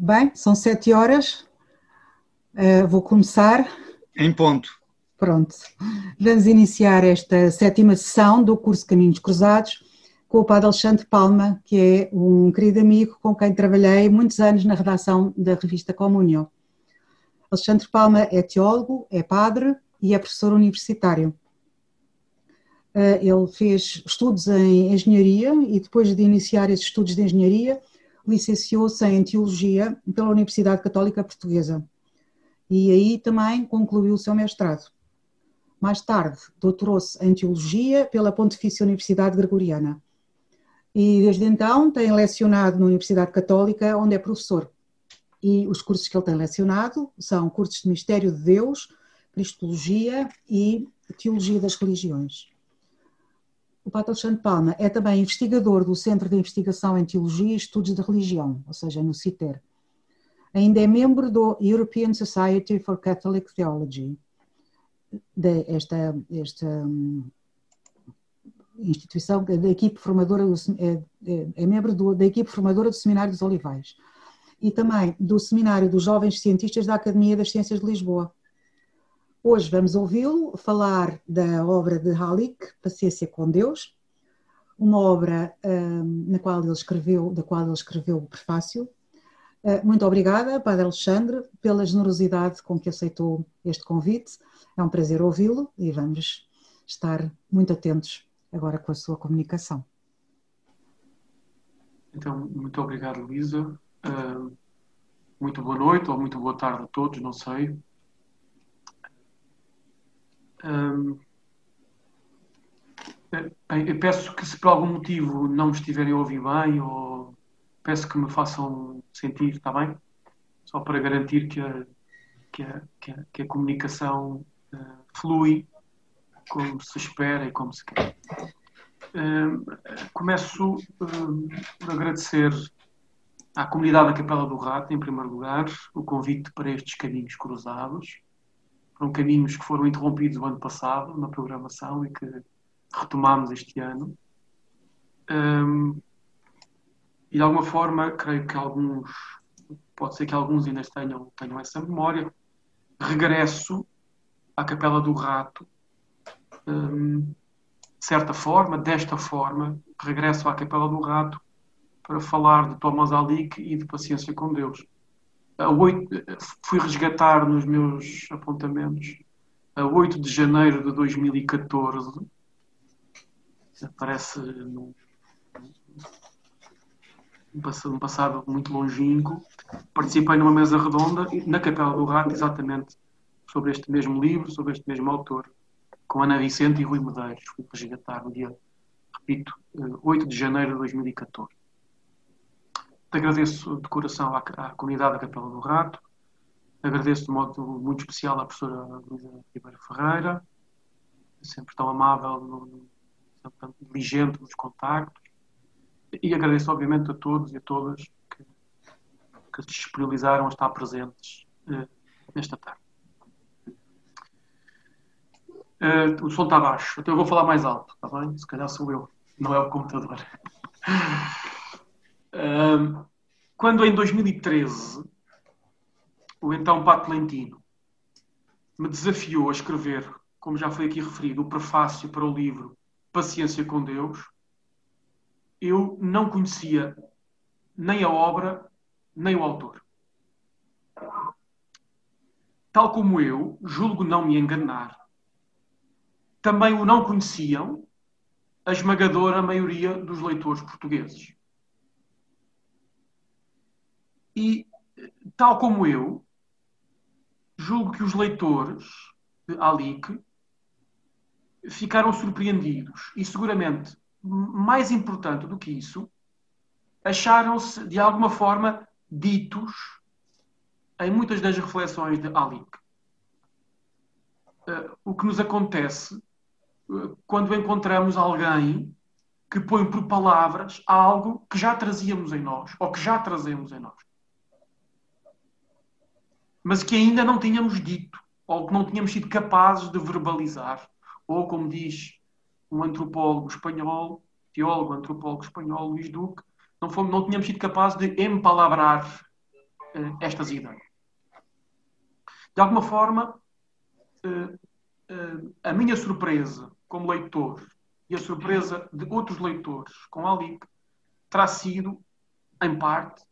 Bem, são sete horas. Uh, vou começar. Em ponto. Pronto. Vamos iniciar esta sétima sessão do curso Caminhos Cruzados com o Padre Alexandre Palma, que é um querido amigo com quem trabalhei muitos anos na redação da revista Comunhão. Alexandre Palma é teólogo, é padre e é professor universitário. Uh, ele fez estudos em engenharia e depois de iniciar esses estudos de engenharia licenciou-se em Teologia pela Universidade Católica Portuguesa e aí também concluiu o seu mestrado. Mais tarde, doutorou-se em Teologia pela Pontifícia Universidade Gregoriana e desde então tem lecionado na Universidade Católica, onde é professor. E os cursos que ele tem lecionado são cursos de Mistério de Deus, Cristologia e Teologia das Religiões. O Padre Alexandre Palma é também investigador do Centro de Investigação em Teologia e Estudos de Religião, ou seja, no CITER. Ainda é membro do European Society for Catholic Theology, de esta, esta hum, instituição, da equipe formadora, do, é, é, é membro do, da equipe formadora do Seminário dos Olivais e também do Seminário dos Jovens Cientistas da Academia das Ciências de Lisboa. Hoje vamos ouvi-lo falar da obra de Halik, Paciência com Deus, uma obra um, na qual ele escreveu, da qual ele escreveu o prefácio. Uh, muito obrigada, Padre Alexandre, pela generosidade com que aceitou este convite. É um prazer ouvi-lo e vamos estar muito atentos agora com a sua comunicação. Então, muito obrigado, Luísa. Uh, muito boa noite ou muito boa tarde a todos, não sei. Eu peço que se por algum motivo não me estiverem a ouvir bem, ou peço que me façam sentir, está bem? Só para garantir que a, que a, que a, que a comunicação uh, flui como se espera e como se quer. Começo um, por agradecer à comunidade da Capela do Rato, em primeiro lugar, o convite para estes caminhos cruzados foram caminhos que foram interrompidos o ano passado na programação e que retomámos este ano. Um, e de alguma forma, creio que alguns, pode ser que alguns ainda tenham, tenham essa memória. Regresso à Capela do Rato, um, de certa forma, desta forma, regresso à Capela do Rato para falar de Thomas Alick e de Paciência com Deus a 8, fui resgatar nos meus apontamentos. A 8 de janeiro de 2014 aparece num, num passado muito longínquo. Participei numa mesa redonda na Capela do Rato exatamente sobre este mesmo livro, sobre este mesmo autor com Ana Vicente e Rui Medeiros. Fui resgatar no dia, repito 8 de janeiro de 2014 Agradeço de coração à, à comunidade da Capela do Rato, agradeço de modo muito especial à professora Luísa Ribeiro Ferreira, sempre tão amável, sempre tão diligente nos contactos, e agradeço obviamente a todos e a todas que, que se disponibilizaram a estar presentes uh, nesta tarde. Uh, o som está baixo, então eu vou falar mais alto, está bem? Se calhar sou eu, não é o computador. quando em 2013 o então Pato Lentino me desafiou a escrever, como já foi aqui referido, o prefácio para o livro Paciência com Deus, eu não conhecia nem a obra, nem o autor. Tal como eu, julgo não me enganar, também o não conheciam a esmagadora maioria dos leitores portugueses. E, tal como eu, julgo que os leitores de Alic ficaram surpreendidos e, seguramente, mais importante do que isso, acharam-se, de alguma forma, ditos em muitas das reflexões de Alic. Uh, o que nos acontece uh, quando encontramos alguém que põe por palavras algo que já trazíamos em nós, ou que já trazemos em nós mas que ainda não tínhamos dito, ou que não tínhamos sido capazes de verbalizar. Ou, como diz um antropólogo espanhol, teólogo antropólogo espanhol, Luís Duque, não, fomos, não tínhamos sido capazes de empalabrar uh, estas ideias. De alguma forma, uh, a minha surpresa como leitor e a surpresa de outros leitores com Alic terá sido, em parte,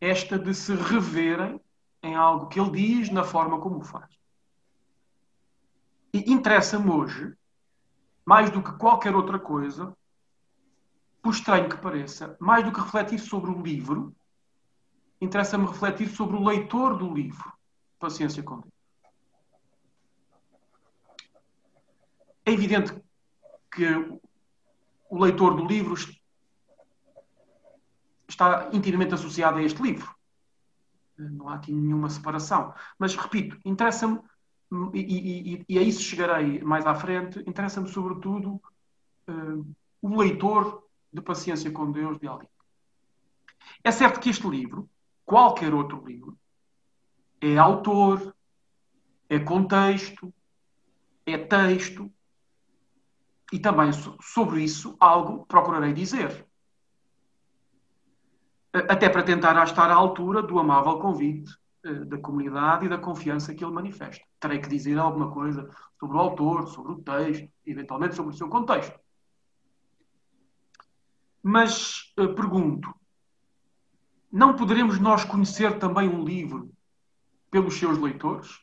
esta de se reverem em algo que ele diz na forma como o faz. E interessa-me hoje, mais do que qualquer outra coisa, por estranho que pareça, mais do que refletir sobre o livro, interessa-me refletir sobre o leitor do livro, Paciência com Deus. É evidente que o leitor do livro está intimamente associado a este livro. Não há aqui nenhuma separação. Mas, repito, interessa-me, e, e, e, a isso chegarei mais à frente, interessa-me sobretudo uh, o leitor de Paciência com Deus de Ali. É certo que este livro, qualquer outro livro, é autor, é contexto, é texto, e também sobre isso algo procurarei dizer. Até para tentar estar à altura do amável convite eh, da comunidade e da confiança que ele manifesta. Terei que dizer alguma coisa sobre o autor, sobre o texto, eventualmente sobre o seu contexto. Mas eh, pergunto: não poderemos nós conhecer também um livro pelos seus leitores?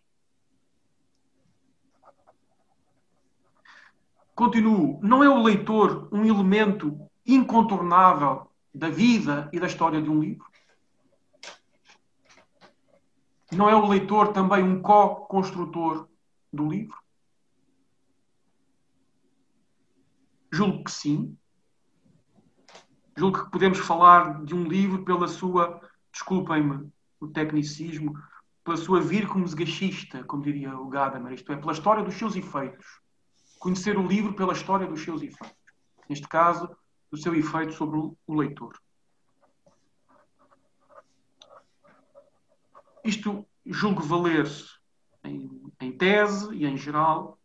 Continuo, não é o leitor um elemento incontornável da vida e da história de um livro? Não é o leitor também um co-construtor do livro? Julgo que sim. Julgo que podemos falar de um livro pela sua, desculpem-me o tecnicismo, pela sua vírculos gachista, como diria o Gadamer, isto é, pela história dos seus efeitos conhecer o livro pela história dos seus efeitos. Neste caso, do seu efeito sobre o leitor. Isto julgo valer em, em, tese e em geral.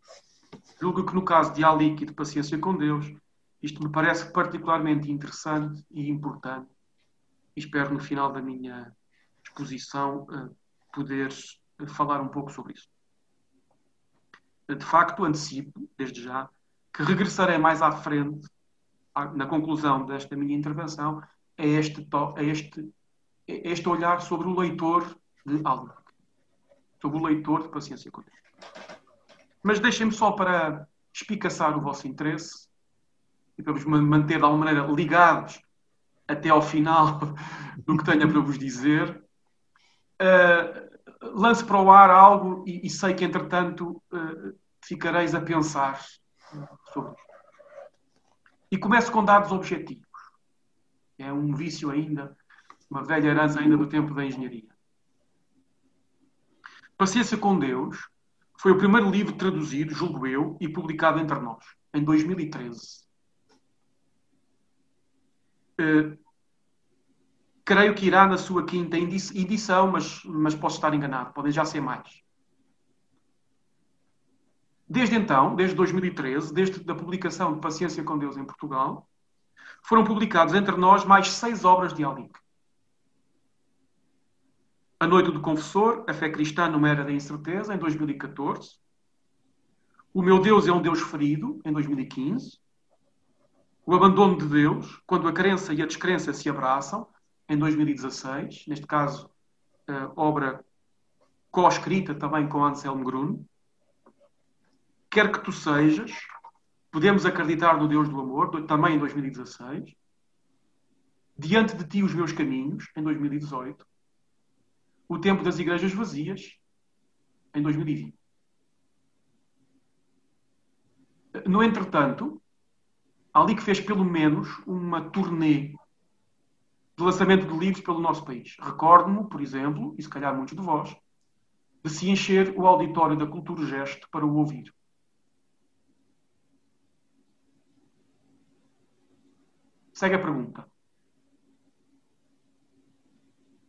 Julgo que no caso de Alic e de Paciência com Deus, isto me parece particularmente interessante e importante. Espero no final da minha exposição uh, poder falar um pouco sobre isso de facto, antecipo, desde já, que regressarei mais à frente, na conclusão desta minha intervenção, a este, a este, a este olhar sobre o leitor de Albuquerque, sobre o leitor de Paciência com Deus. Mas deixem-me só para espicaçar o vosso interesse e para vos manter de alguma maneira ligados até ao final do que tenha para vos dizer. Uh, lance para o ar algo e, e sei que, entretanto, uh, ficareis a pensar sobre isto. E começo com dados objetivos. É um vício ainda, uma velha herança ainda do tempo da engenharia. Paciência com Deus foi o primeiro livro traduzido, julgo eu, e publicado entre nós, em 2013. Uh, creio que irá na sua quinta edição, mas, mas posso estar enganado, podem já ser mais. Desde então, desde 2013, desde a publicação de Paciência com Deus em Portugal, foram publicados entre nós mais seis obras de Alic. A Noite do Confessor, A Fé Cristã numa Era da Incerteza, em 2014. O Meu Deus é um Deus Ferido, em 2015. O Abandono de Deus, Quando a Crença e a Descrença se Abraçam, em 2016, neste caso, obra co-escrita também com Anselmo Grun. Quer que tu sejas, podemos acreditar no Deus do amor, também em 2016. Diante de ti os meus caminhos, em 2018. O tempo das igrejas vazias, em 2020. No entretanto, ali que fez pelo menos uma turnê de lançamento de livros pelo nosso país. Recordo-me, por exemplo, e se calhar muitos de vós, de se encher o auditório da Cultura Gesto para o ouvir. Segue a pergunta.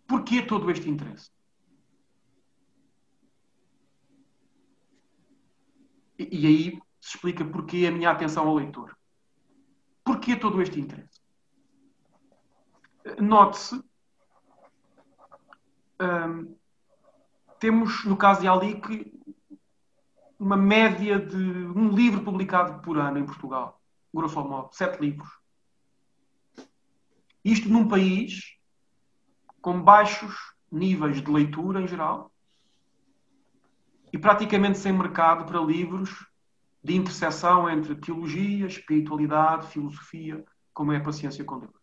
Porquê todo este interesse? E, e aí se explica porquê a minha atenção ao leitor. Porquê todo este interesse? Note-se um, temos, no caso de Alic, uma média de um livro publicado por ano em Portugal, grosso modo, sete livros. Isto num país com baixos níveis de leitura em geral e praticamente sem mercado para livros de interseção entre teologia, espiritualidade, filosofia, como é a paciência com Deus.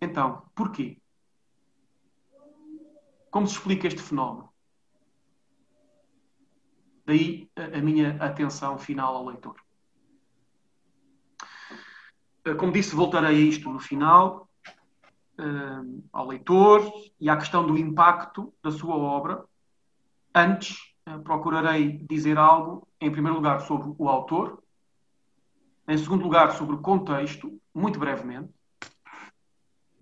Então, porquê? Como se explica este fenómeno? Daí a minha atenção final ao leitor. Eh, como disse, voltarei a isto no final, eh, ao leitor e à questão do impacto da sua obra. Antes, eh, procurarei dizer algo, em primeiro lugar, sobre o autor, em segundo lugar, sobre o contexto, muito brevemente,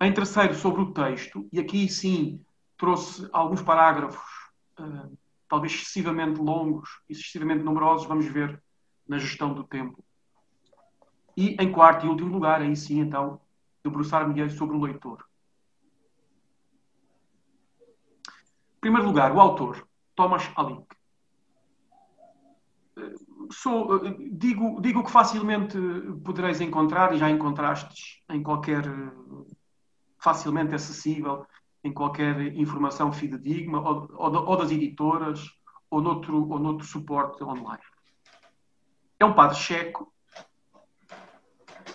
em terceiro, sobre o texto, e aqui sim trouxe alguns parágrafos talvez excessivamente longos, excessivamente numerosos, vamos ver na gestão do tempo. E em quarto e último lugar, aí sim, então, debruçar-me sobre o leitor. Em primeiro lugar, o autor, Thomas Alick. Sou, digo, digo que facilmente podereis encontrar, e já encontrastes em qualquer facilmente acessível em qualquer informação fidedigna, ou, ou, das editoras, ou noutro, ou noutro suporte online. É um padre checo,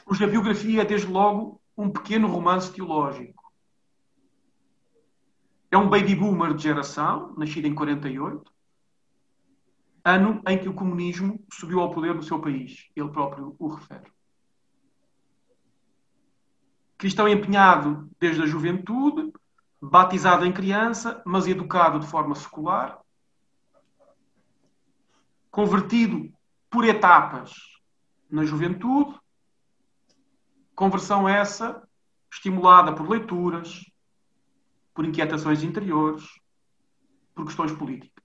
cuja biografia é, desde logo, um pequeno romance teológico. É um baby boomer de geração, nascido em 48, ano em que o comunismo subiu ao poder no seu país. Ele próprio o refere. Cristão empenhado desde a juventude, batizado em criança, mas educado de forma secular, convertido por etapas na juventude, conversão essa estimulada por leituras, por inquietações interiores, por questões políticas.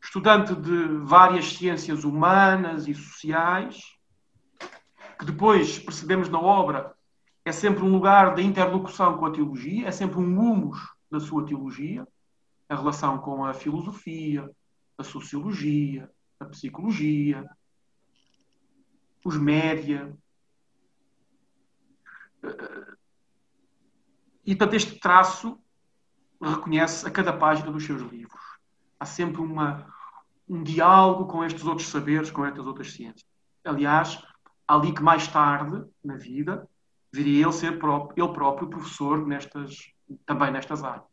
Estudante de várias ciências humanas e sociais, que depois percebemos na obra é sempre um lugar de interlocução com a teologia, é sempre um humus da sua teologia, a relação com a filosofia, a sociologia, a psicologia, os média. E, portanto, este traço reconhece a cada página dos seus livros. Há sempre uma, um diálogo com estes outros saberes, com estas outras ciências. Aliás, ali que mais tarde, na vida, viria ele ser próprio, ele próprio professor nestas, também nestas áreas.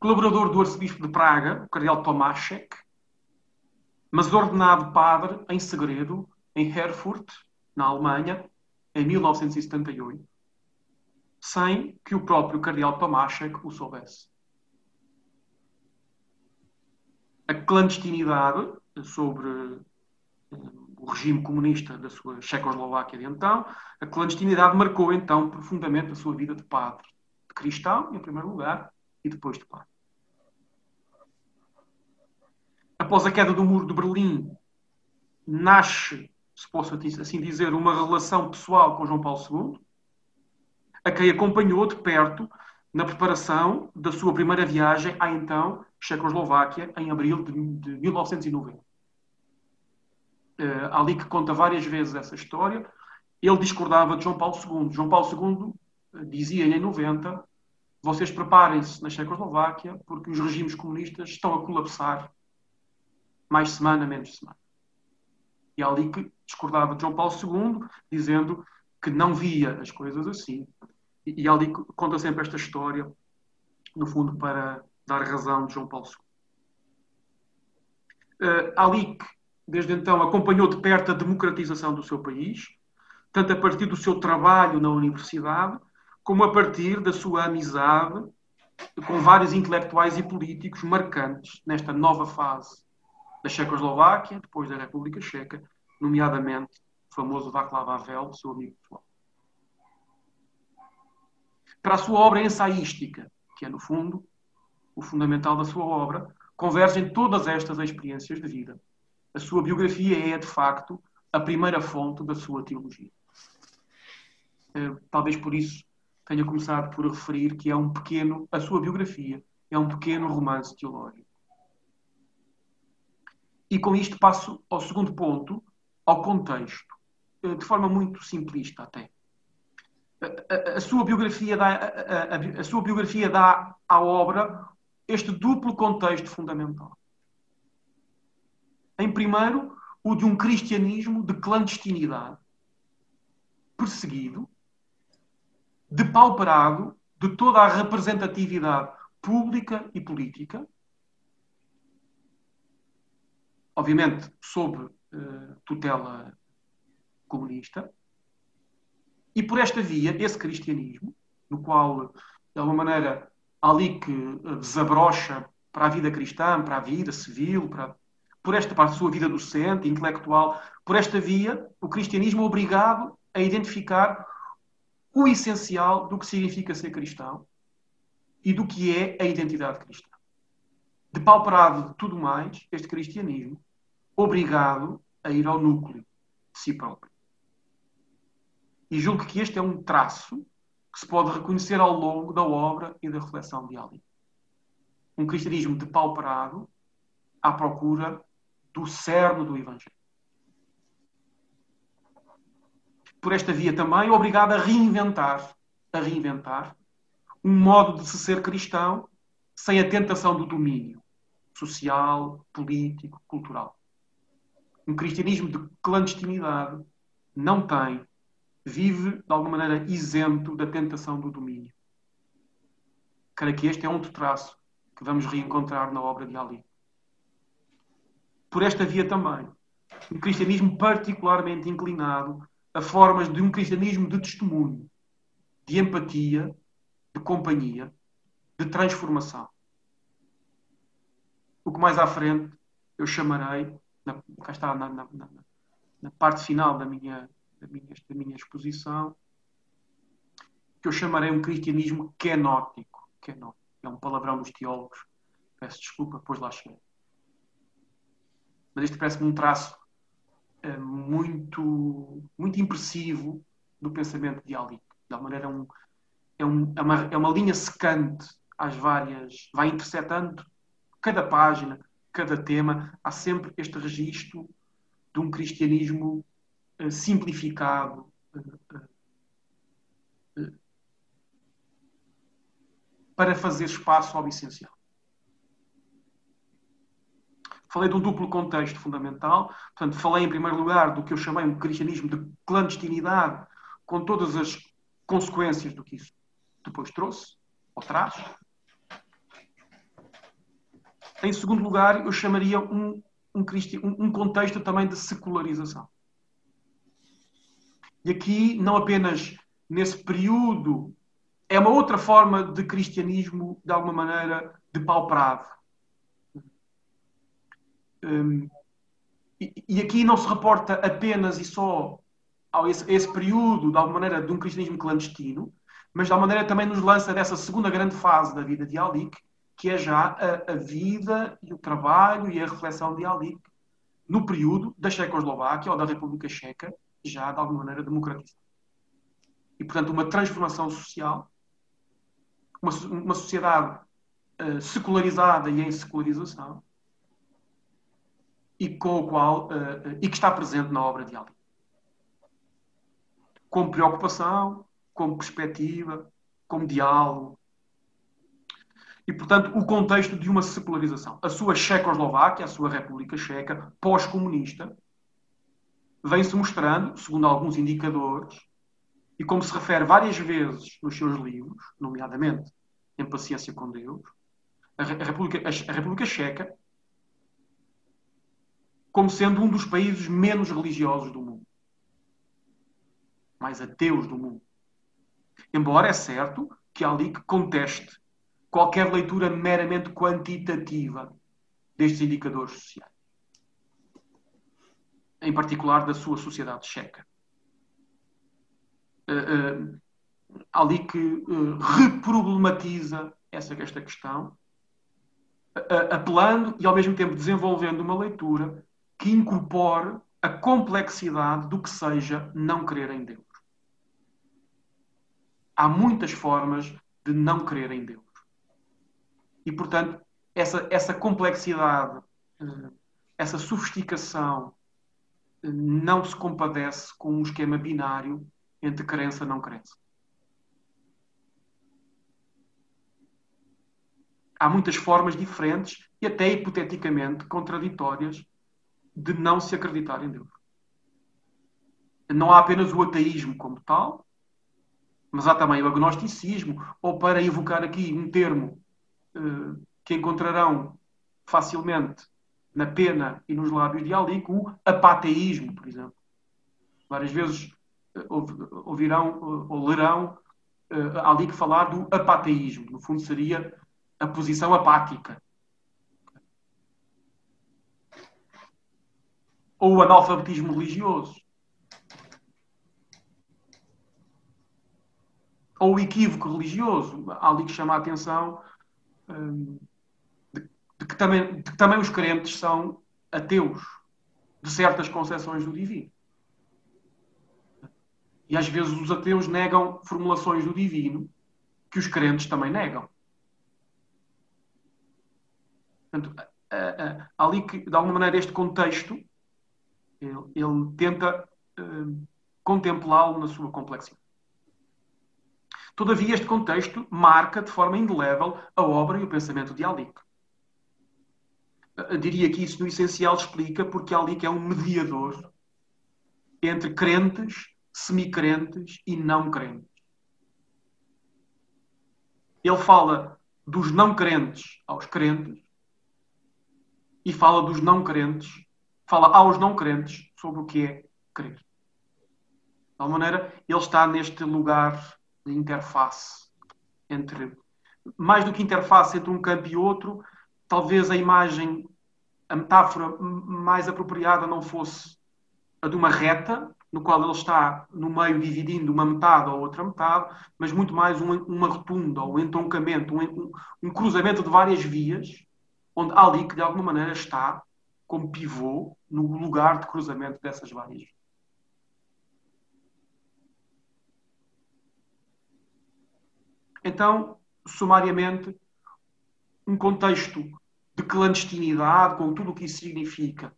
Colaborador do arcebispo de Praga, o cardeal Tomášek, mas ordenado padre em segredo em Erfurt, na Alemanha, em 1978, sem que o próprio cardeal Tomášek o soubesse. A clandestinidade sobre o regime comunista da sua Checoslováquia de então, a clandestinidade marcou então profundamente a sua vida de padre, de cristão, em primeiro lugar, e depois de padre. Após a queda do muro de Berlim, nasce, se posso assim dizer, uma relação pessoal com João Paulo II, a quem acompanhou de perto na preparação da sua primeira viagem à então Checoslováquia, em abril de, de 1990 uh, ali que conta várias vezes essa história, ele discordava de João Paulo II. João Paulo II uh, dizia em 90: vocês preparem-se na Checoslováquia porque os regimes comunistas estão a colapsar mais semana, menos semana. E ali que discordava de João Paulo II, dizendo que não via as coisas assim. E, e ali conta sempre esta história, no fundo, para dar razão de João Paulo II. Uh, ali que desde então acompanhou de perto a democratização do seu país, tanto a partir do seu trabalho na universidade, como a partir da sua amizade com vários intelectuais e políticos marcantes nesta nova fase da Checoslováquia, depois da República Checa, nomeadamente o famoso Václav Havel, seu amigo pessoal. Para a sua obra ensaística, que é, no fundo, o fundamental da sua obra, convergem todas estas experiências de vida a sua biografia é, de facto, a primeira fonte da sua teologia. Eh, talvez por isso tenha começado por referir que é um pequeno, a sua biografia é um pequeno romance teológico. E com isto passo ao segundo ponto, ao contexto, eh, de forma muito simplista até. A, a, a sua, biografia dá, a, a sua biografia dá à obra este duplo contexto fundamental. Em primeiro, o de um cristianismo de clandestinidade, perseguido, depauperado de toda a representatividade pública e política, obviamente sob uh, tutela comunista, e por esta via, esse cristianismo, no qual, de alguma maneira, ali que eh, desabrocha para a vida cristã, para a vida civil, para, por esta parte, sua vida docente, intelectual, por esta via, o cristianismo é obrigado a identificar o essencial do que significa ser cristão e do que é a identidade cristã. Depauperado de tudo mais, este cristianismo, obrigado a ir ao núcleo de si próprio. E julgo que este é um traço que se pode reconhecer ao longo da obra e da reflexão de Ali. Um cristianismo depauperado à procura do cerne do Evangelho. Por esta via também, obrigado a reinventar, a reinventar um modo de se ser cristão sem a tentação do domínio social, político, cultural. Um cristianismo de clandestinidade não tem vive de alguma maneira isento da tentação do domínio. Creio que este é outro traço que vamos reencontrar na obra de Ali. Por esta via também, um cristianismo particularmente inclinado a formas de um cristianismo de testemunho, de empatia, de companhia, de transformação. O que mais à frente eu chamarei, na, cá está na, na, na parte final da minha da minha, da minha exposição, que eu chamarei um cristianismo kenótico. kenótico. É um palavrão dos teólogos. Peço desculpa, pois lá cheguei. Mas este parece-me um traço é, muito, muito impressivo do pensamento Ali. De alguma maneira, é, um, é, um, é, uma, é uma linha secante às várias. vai interceptando cada página, cada tema. Há sempre este registro de um cristianismo eh, simplificado, eh, eh, para fazer espaço ao essencial. Falei de um duplo contexto fundamental, portanto, falei em primeiro lugar do que eu chamei um cristianismo de clandestinidade, com todas as consequências do que isso depois trouxe, ou traz. Em segundo lugar, eu chamaria um, um, um contexto também de secularização. E aqui, não apenas nesse período, é uma outra forma de cristianismo, de alguma maneira, depauperado. Um, e, e, aqui não se reporta apenas e só a esse, a esse, período, de alguma maneira, de um cristianismo clandestino, mas de alguma maneira também nos lança dessa segunda grande fase da vida de Alik, que é já a, a vida e o trabalho e a reflexão de Alik no período da Checoslováquia ou da República Checa, já de alguma maneira democratizada. E, portanto, uma transformação social, uma, uma sociedade uh, secularizada e em secularização, e com o qual uh, e que está presente na obra de Ali. Como preocupação, como perspectiva, como diálogo. E, portanto, o contexto de uma secularização. A sua Checoslováquia, a sua República Checa, pós-comunista, vem-se mostrando, segundo alguns indicadores, e como se refere várias vezes nos seus livros, nomeadamente em Paciência com Deus, a República, a República Checa como sendo um dos países menos religiosos do mundo, mais ateus do mundo. Embora é certo que há ali que conteste qualquer leitura meramente quantitativa destes indicadores sociais em particular da sua sociedade checa. Uh, uh, ali que uh, reproblematiza essa, esta questão, apelando e ao mesmo tempo desenvolvendo uma leitura que incorpore a complexidade do que seja não crer em Deus. Há muitas formas de não crer em Deus. E, portanto, essa, essa complexidade, eh, essa sofisticação, eh, não se compadece com um esquema binário entre crença e não crença. Há muitas formas diferentes e até hipoteticamente contraditórias de não se acreditar em Deus. Não há apenas o ateísmo como tal, mas há também o agnosticismo, ou para evocar aqui um termo que encontrarão facilmente na pena e nos lábios de Ali, o apateísmo, por exemplo. Várias vezes uh, ouvirão uh, ou lerão Ali que falar do apateísmo. No fundo, seria a posição apática. Ou o analfabetismo religioso. Ou o equívoco religioso. Ali que chama a atenção de, de, que também, de que também os crentes são ateus de certas concepções do divino. E às vezes os ateus negam formulações do divino que os crentes também negam. Portanto, ali que, de alguma maneira, este contexto, ele, ele tenta uh, contemplá-lo na sua complexidade. Todavia, este contexto marca de forma indelével a obra e o pensamento de Alic. Diria que isso, no essencial, explica porque Alic é um mediador entre crentes, semicrentes e não crentes. Ele fala dos não crentes aos crentes e fala dos não crentes, fala aos não crentes sobre o que é crer. De alguma maneira, ele está neste lugar de interface entre, mais do que interface entre um campo e outro, talvez a imagem, a metáfora mais apropriada não fosse a de uma reta, no qual ele está no meio dividindo uma metade ou outra metade, mas muito mais uma, uma rotunda, ou um entroncamento, um, um cruzamento de várias vias, onde Ali, que de alguma maneira está como pivô no lugar de cruzamento dessas várias. Então, sumariamente, um contexto de clandestinidade, com tudo o que isso significa,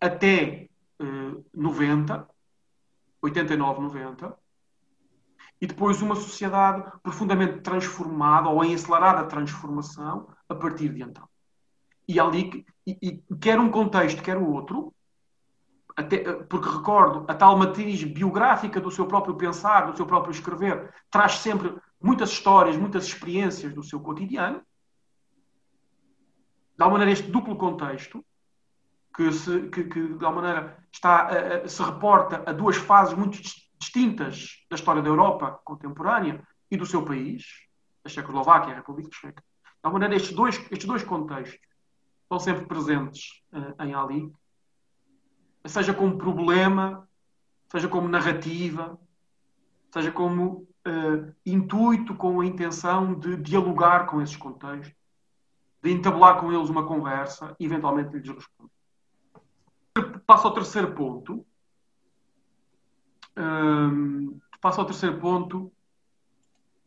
até eh, 90, 89, 90, e depois uma sociedade profundamente transformada ou em acelerada transformação a partir de então. E ali, e, e quer um contexto, quer o outro, até, porque recordo, a tal matriz biográfica do seu próprio pensar, do seu próprio escrever, traz sempre muitas histórias, muitas experiências do seu cotidiano. De alguma maneira, este duplo contexto, que, se, que, que de alguma maneira está, se reporta a duas fases muito distintas da história da Europa contemporânea e do seu país, a Checoslováquia e a República Checa. De alguma maneira, estes dois, estes dois contextos estão sempre presentes uh, em Ali, seja como problema, seja como narrativa, seja como uh, intuito, com a intenção de dialogar com esses contextos, de entabular com eles uma conversa e eventualmente lhes responder. Passo ao terceiro ponto. Um, ehm, passo ao terceiro ponto,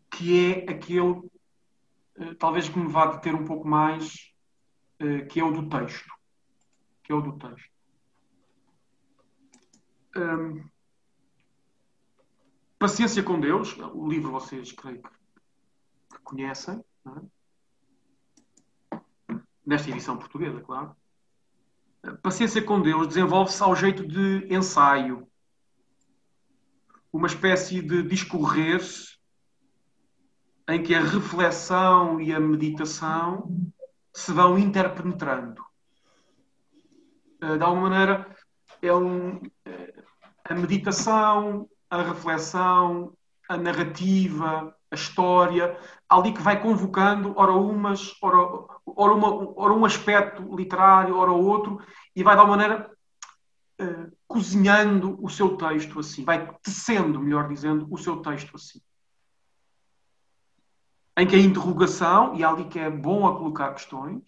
que é aquele, uh, talvez que me vá deter um pouco mais eh, que é o do texto. Que é o do texto. Um, Paciência com Deus, o livro vocês creio que, conhecem, é? nesta edição portuguesa, claro. Paciência com Deus desenvolve-se ao jeito de ensaio, uma espécie de discorrer em que a reflexão e a meditação se vão interpenetrando. Eh, de alguma maneira, é um, eh, a meditação, a reflexão, a narrativa, a história, ali que vai convocando, ora umas, ora, ora, uma, ora um aspecto literário, ora outro, e vai de alguma maneira uh, cozinhando o seu texto assim, vai tecendo, melhor dizendo, o seu texto assim em que a interrogação, e há ali que é bom a colocar questões,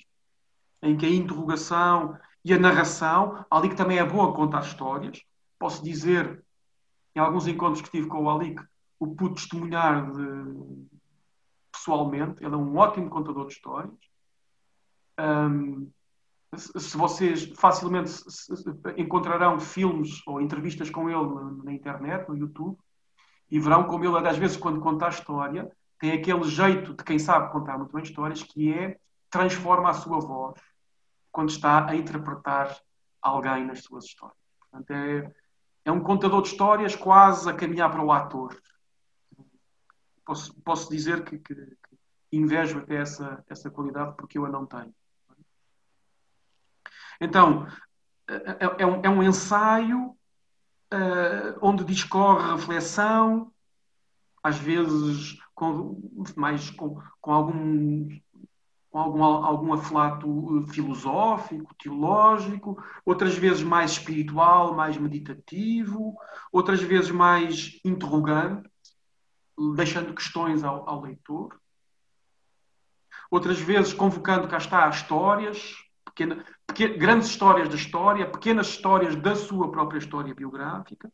em que a interrogação e a narração. Ali que também é boa a contar histórias. Posso dizer, em alguns encontros que tive com o Ali, que o pude testemunhar de, pessoalmente. Ele é um ótimo contador de histórias. Um, se vocês facilmente encontrarão filmes ou entrevistas com ele na internet, no YouTube, e verão como ele, às vezes, quando conta a história, tem aquele jeito de quem sabe contar muito bem histórias, que é transforma a sua voz quando está a interpretar alguém nas suas histórias. Portanto, é, é um contador de histórias quase a caminhar para o ator. Posso, posso dizer que, que, que invejo até essa, essa qualidade porque eu a não tenho. Então, é, é, é, um, é um, ensaio uh, onde discorre reflexão, às vezes com, mais com, com algum, com algum, algum aflato filosófico, teológico, outras vezes mais espiritual, mais meditativo, outras vezes mais interrogante, deixando questões ao, ao leitor. Outras vezes convocando, cá está, histórias, pequena, pequena, grandes histórias da história, pequenas histórias da sua própria história biográfica.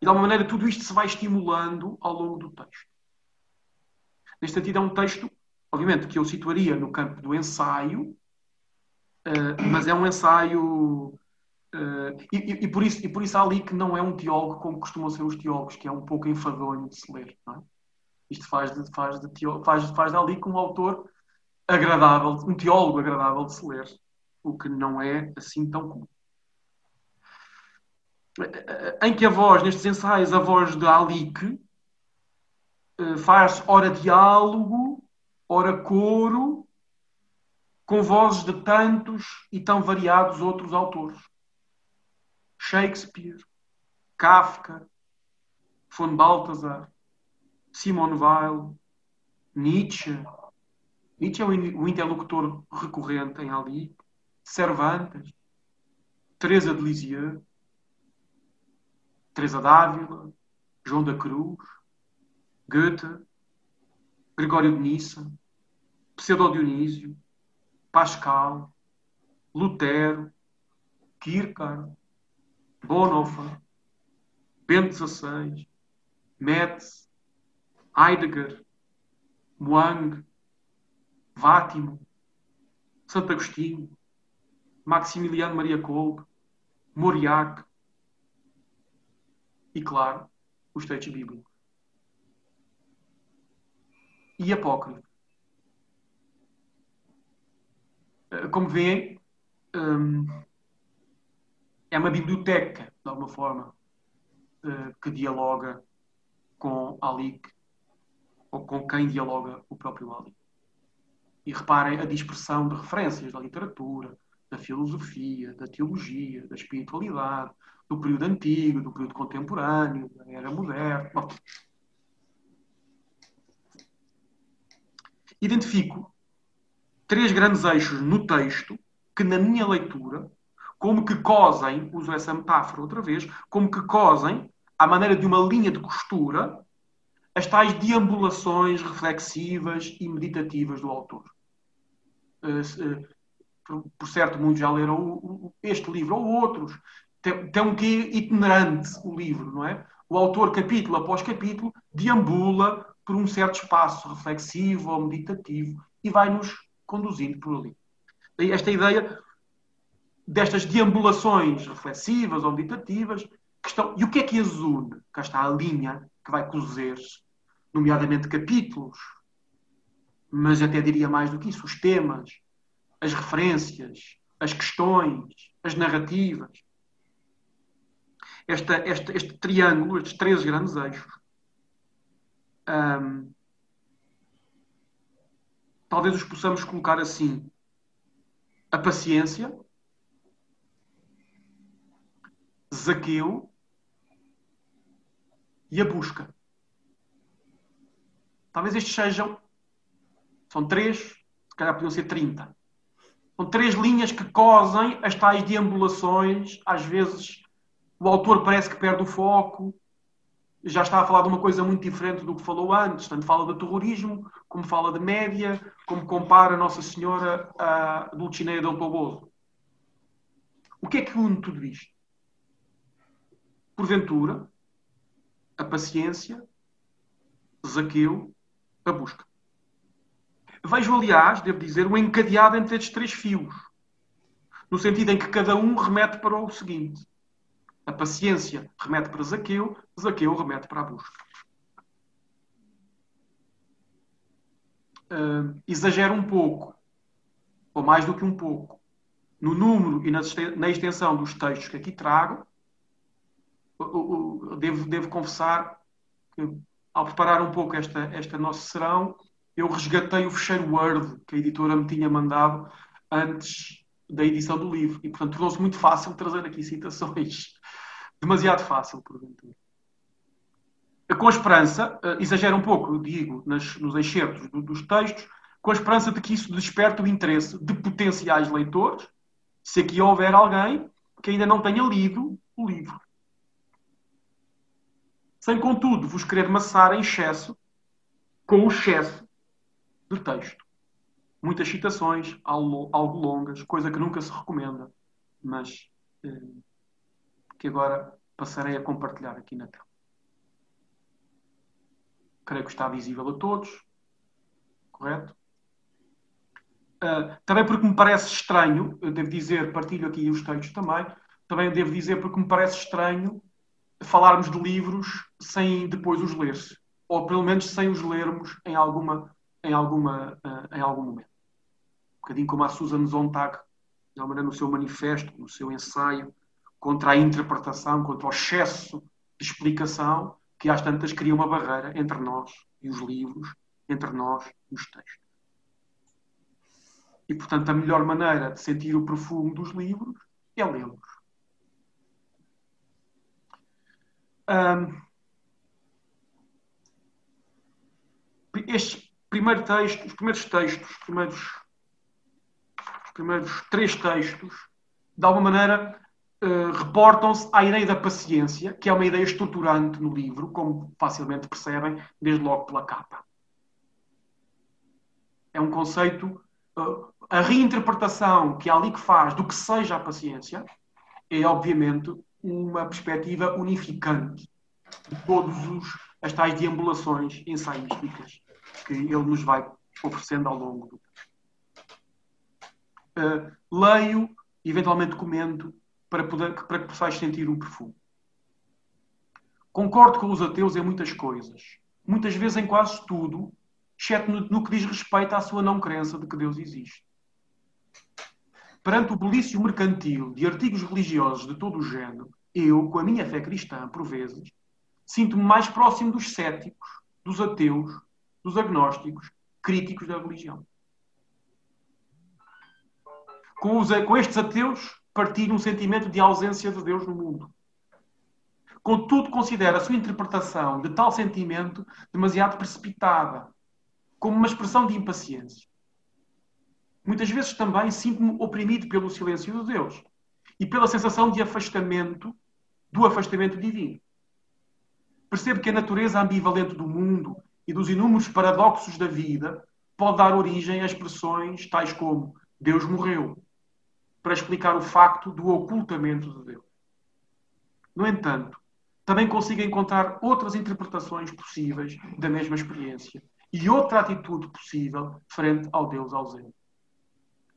E de alguma maneira tudo isto se vai estimulando ao longo do texto. Neste sentido, é um texto, obviamente, que eu situaria no campo do ensaio, uh, mas é um ensaio. Uh, e, e, por isso, e por isso há ali que não é um teólogo como costumam ser os teólogos, que é um pouco enfadonho de se ler. É? Isto faz de, faz, de teó, faz, faz dali com um autor agradável, um teólogo agradável de se ler, o que não é assim tão comum. Em que a voz, nestes ensaios, a voz de Alique eh, faz ora diálogo, ora coro, com vozes de tantos e tão variados outros autores. Shakespeare, Kafka, von Balthasar, Simone Weil, Nietzsche, Nietzsche é o interlocutor recorrente em Ali, Cervantes, Teresa de Lisieux, Teresa d'Ávila, João da Cruz, Goethe, Gregório de Nissa, Pseudo-Dionísio, Pascal, Lutero, Kierkegaard, Bonhoeffer, Bento XVI, Metz, Heidegger, Moang, Vátimo, Santo Agostinho, Maximiliano Maria Kolbe, Moriac e, claro, os textos bíblicos. E apócrifo. Eh, como vêem, hum, é uma biblioteca, de alguma forma, eh, que dialoga com Ali, ou com quem dialoga o próprio Ali. E reparem a dispersão de referências da literatura, da filosofia, da teologia, da espiritualidade, do período antigo, do período contemporâneo, da era moderna. Bom. Identifico três grandes eixos no texto que, na minha leitura, como que cosem, uso essa metáfora outra vez, como que cosem, à maneira de uma linha de costura, as tais deambulações reflexivas e meditativas do autor. Eh, eh, por certo, muitos já leram este livro ou outros. Tem, tem um quê itinerante o livro, não é? O autor, capítulo após capítulo, deambula por um certo espaço reflexivo ou meditativo e vai-nos conduzindo por ali. Daí esta ideia destas deambulações reflexivas ou meditativas que estão... E o que é que as une? Cá está a linha que vai cozer, nomeadamente capítulos, mas até diria mais do que isso, os temas, as referências, as questões, as narrativas. Esta, esta, este triângulo, estes três grandes eixos, um, talvez os possamos colocar assim: a paciência, Zaqueu e a busca. Talvez estes sejam, são três, se calhar podiam ser 30. São três linhas que cosem as tais deambulações. Às vezes o autor parece que perde o foco, já está a falar de uma coisa muito diferente do que falou antes. Tanto fala de terrorismo, como fala de média, como compara Nossa Senhora a Dulcinea del Toboso. O que é que une tudo isto? Porventura, a paciência, Zaqueu, a busca. Vejo, aliás, devo dizer, o um encadeado entre estes três fios, no sentido em que cada um remete para o seguinte. A paciência remete para Zaqueu, Zaqueu remete para a busca. Uh, exagero um pouco, ou mais do que um pouco, no número e na extensão dos textos que aqui trago, devo, devo confessar que, ao preparar um pouco esta, esta nossa serão, eu resgatei o fecheiro Word que a editora me tinha mandado antes da edição do livro. E, portanto, tornou-se muito fácil trazer aqui citações. Demasiado fácil, porventura. Com a esperança, eh, exagero um pouco, digo, nas, nos excertos do, dos textos, com a esperança de que isso desperte o interesse de potenciais leitores, se aqui houver alguém que ainda não tenha lido o livro. Sem, contudo, vos querer maçar em excesso com o excesso de texto. Muitas citações, algo longas, coisa que nunca se recomenda, mas eh, que agora passarei a compartilhar aqui na tela. Creio que está visível a todos. Correto? Uh, também porque me parece estranho, devo dizer, partilho aqui os textos também, também devo dizer porque me parece estranho falarmos de livros sem depois os ler, ou pelo menos sem os lermos em alguma em alguma uh, em algum momento. Um bocadinho como a Susan Sontag, de maneira no seu manifesto, no seu ensaio contra a interpretação, contra o excesso de explicação, que às tantas cria uma barreira entre nós e os livros, entre nós e os textos. E, portanto, a melhor maneira de sentir o perfume dos livros é lê-los. Um, este primeiro texto, os primeiros textos, os primeiros, os primeiros três textos, de alguma maneira, uh, reportam-se à ideia da paciência, que é uma ideia estruturante no livro, como facilmente percebem, desde logo pela capa. É um conceito. Uh, a reinterpretação que ali faz do que seja a paciência é, obviamente, uma perspectiva unificante de todas as tais deambulações ensaísticas que ele nos vai oferecendo ao longo do uh, leio, eventualmente comento, para, poder, para que possais sentir o perfume. Concordo com os ateus em muitas coisas, muitas vezes em quase tudo, exceto no, no que diz respeito à sua não crença de que Deus existe. Perante o bulício mercantil de artigos religiosos de todo o género, eu, com a minha fé cristã, por vezes, sinto-me mais próximo dos céticos, dos ateus, dos agnósticos, críticos da religião. Com, os, com estes ateus, partilho um sentimento de ausência de Deus no mundo. Contudo, considero a sua interpretação de tal sentimento demasiado precipitada, como uma expressão de impaciência. Muitas vezes também sinto-me oprimido pelo silêncio de Deus e pela sensação de afastamento, do afastamento divino. Percebo que a natureza ambivalente do mundo e dos inúmeros paradoxos da vida pode dar origem a expressões tais como Deus morreu, para explicar o facto do ocultamento de Deus. No entanto, também consigo encontrar outras interpretações possíveis da mesma experiência e outra atitude possível frente ao Deus ausente.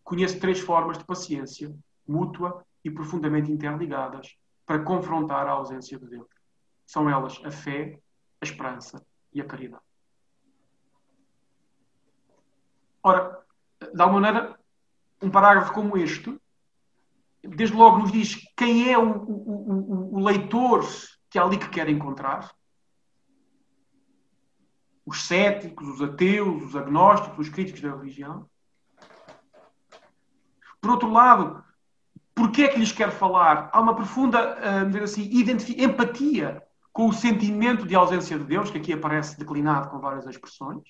Conheço três formas de paciência, mútua e profundamente interligadas, para confrontar a ausência de Deus. São elas a fé, a esperança e a caridade. Ora, de alguma maneira, um parágrafo como este, desde logo nos diz quem é o, o, o, o leitor que é ali que quer encontrar. Os céticos, os ateus, os agnósticos, os críticos da religião. Por outro lado, porquê é que lhes quer falar? Há uma profunda, assim, empatia com o sentimento de ausência de Deus, que aqui aparece declinado com várias expressões,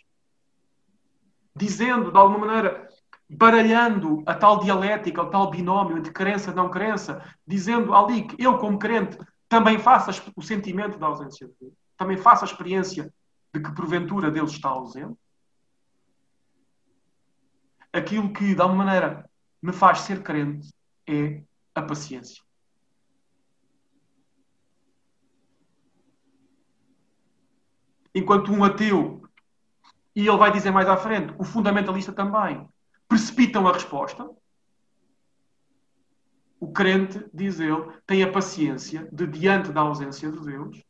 dizendo, de alguma maneira, baralhando a tal dialética, o tal binómio entre crença e não crença, dizendo ali que eu, como crente, também faço o sentimento da ausência de Deus, também faço a experiência de que porventura Deus está ausente. Aquilo que, de alguma maneira, me faz ser crente é a paciência. Enquanto um ateu, e ele vai dizer mais à frente, o fundamentalista também, precipitam a resposta, o crente, diz ele, tem a paciência de, diante da ausência de Deus,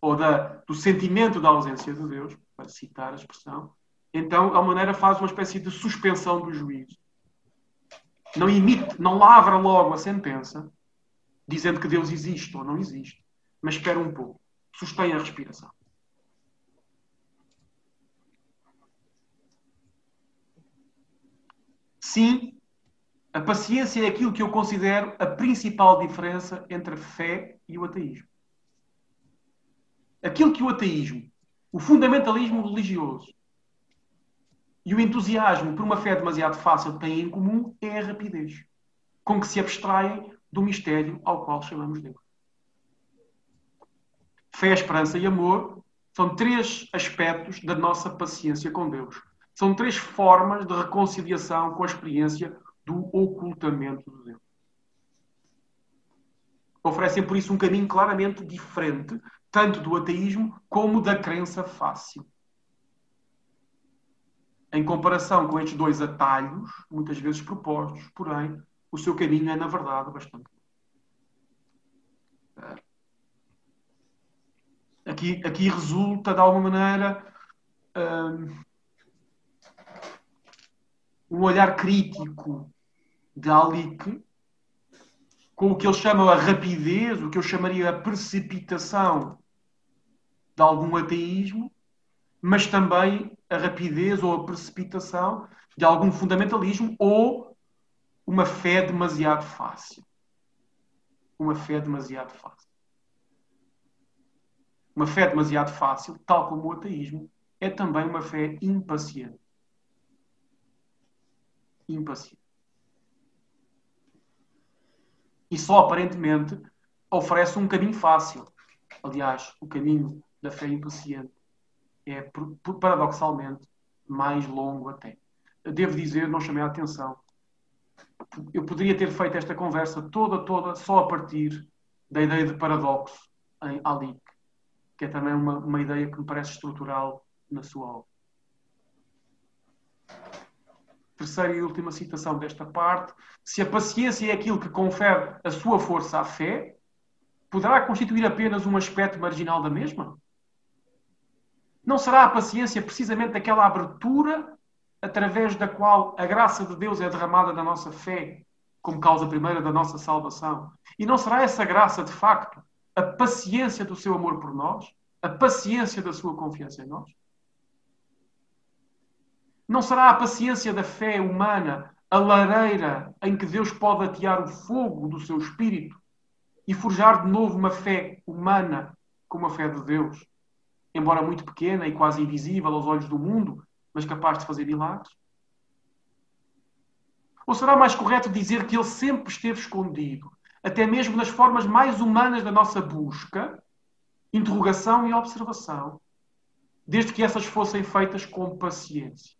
ou da, do sentimento da ausência de Deus, para citar a expressão, então, a maneira faz uma espécie de suspensão do juízo. Não imite, não lavra logo a sentença, dizendo que Deus existe ou não existe, mas espera um pouco, sustém a respiração. Sim, a paciência é aquilo que eu considero a principal diferença entre a fé e o ateísmo. Aquilo que o ateísmo, o fundamentalismo religioso e o entusiasmo por uma fé demasiado fácil têm em comum é a rapidez com que se abstraem do mistério ao qual chamamos Deus. Fé, esperança e amor são três aspectos da nossa paciência com Deus. São três formas de reconciliação com a experiência do ocultamento de Deus. Oferecem, por isso, um caminho claramente diferente, tanto do ateísmo como da crença fácil. Em comparação com estes dois atalhos, muitas vezes propostos, porém, o seu caminho é, na verdade, bastante. Aqui, aqui resulta, de alguma maneira, um, um olhar crítico de Alique com o que ele chama a rapidez, o que eu chamaria a precipitação de algum ateísmo, mas também a rapidez ou a precipitação de algum fundamentalismo ou uma fé demasiado fácil. Uma fé demasiado fácil. Uma fé demasiado fácil, tal como o ateísmo, é também uma fé impaciente. Impaciente. E só aparentemente oferece um caminho fácil. Aliás, o caminho da fé impaciente é, paradoxalmente, mais longo até. Devo dizer, não chamei a atenção. Eu poderia ter feito esta conversa toda, toda, só a partir da ideia de paradoxo em Alik, que é também uma, uma ideia que me parece estrutural na sua obra. Terceira e última citação desta parte. Se a paciência é aquilo que confere a sua força à fé, poderá constituir apenas um aspecto marginal da mesma? Não será a paciência precisamente aquela abertura através da qual a graça de Deus é derramada na nossa fé, como causa primeira da nossa salvação? E não será essa graça, de facto, a paciência do seu amor por nós, a paciência da sua confiança em nós? Não será a paciência da fé humana a lareira em que Deus pode atear o fogo do seu espírito e forjar de novo uma fé humana como a fé de Deus? embora muito pequena e quase invisível aos olhos do mundo, mas capaz de fazer milagres? Ou será mais correto dizer que ele sempre esteve escondido, até mesmo nas formas mais humanas da nossa busca, interrogação e observação, desde que essas fossem feitas com paciência?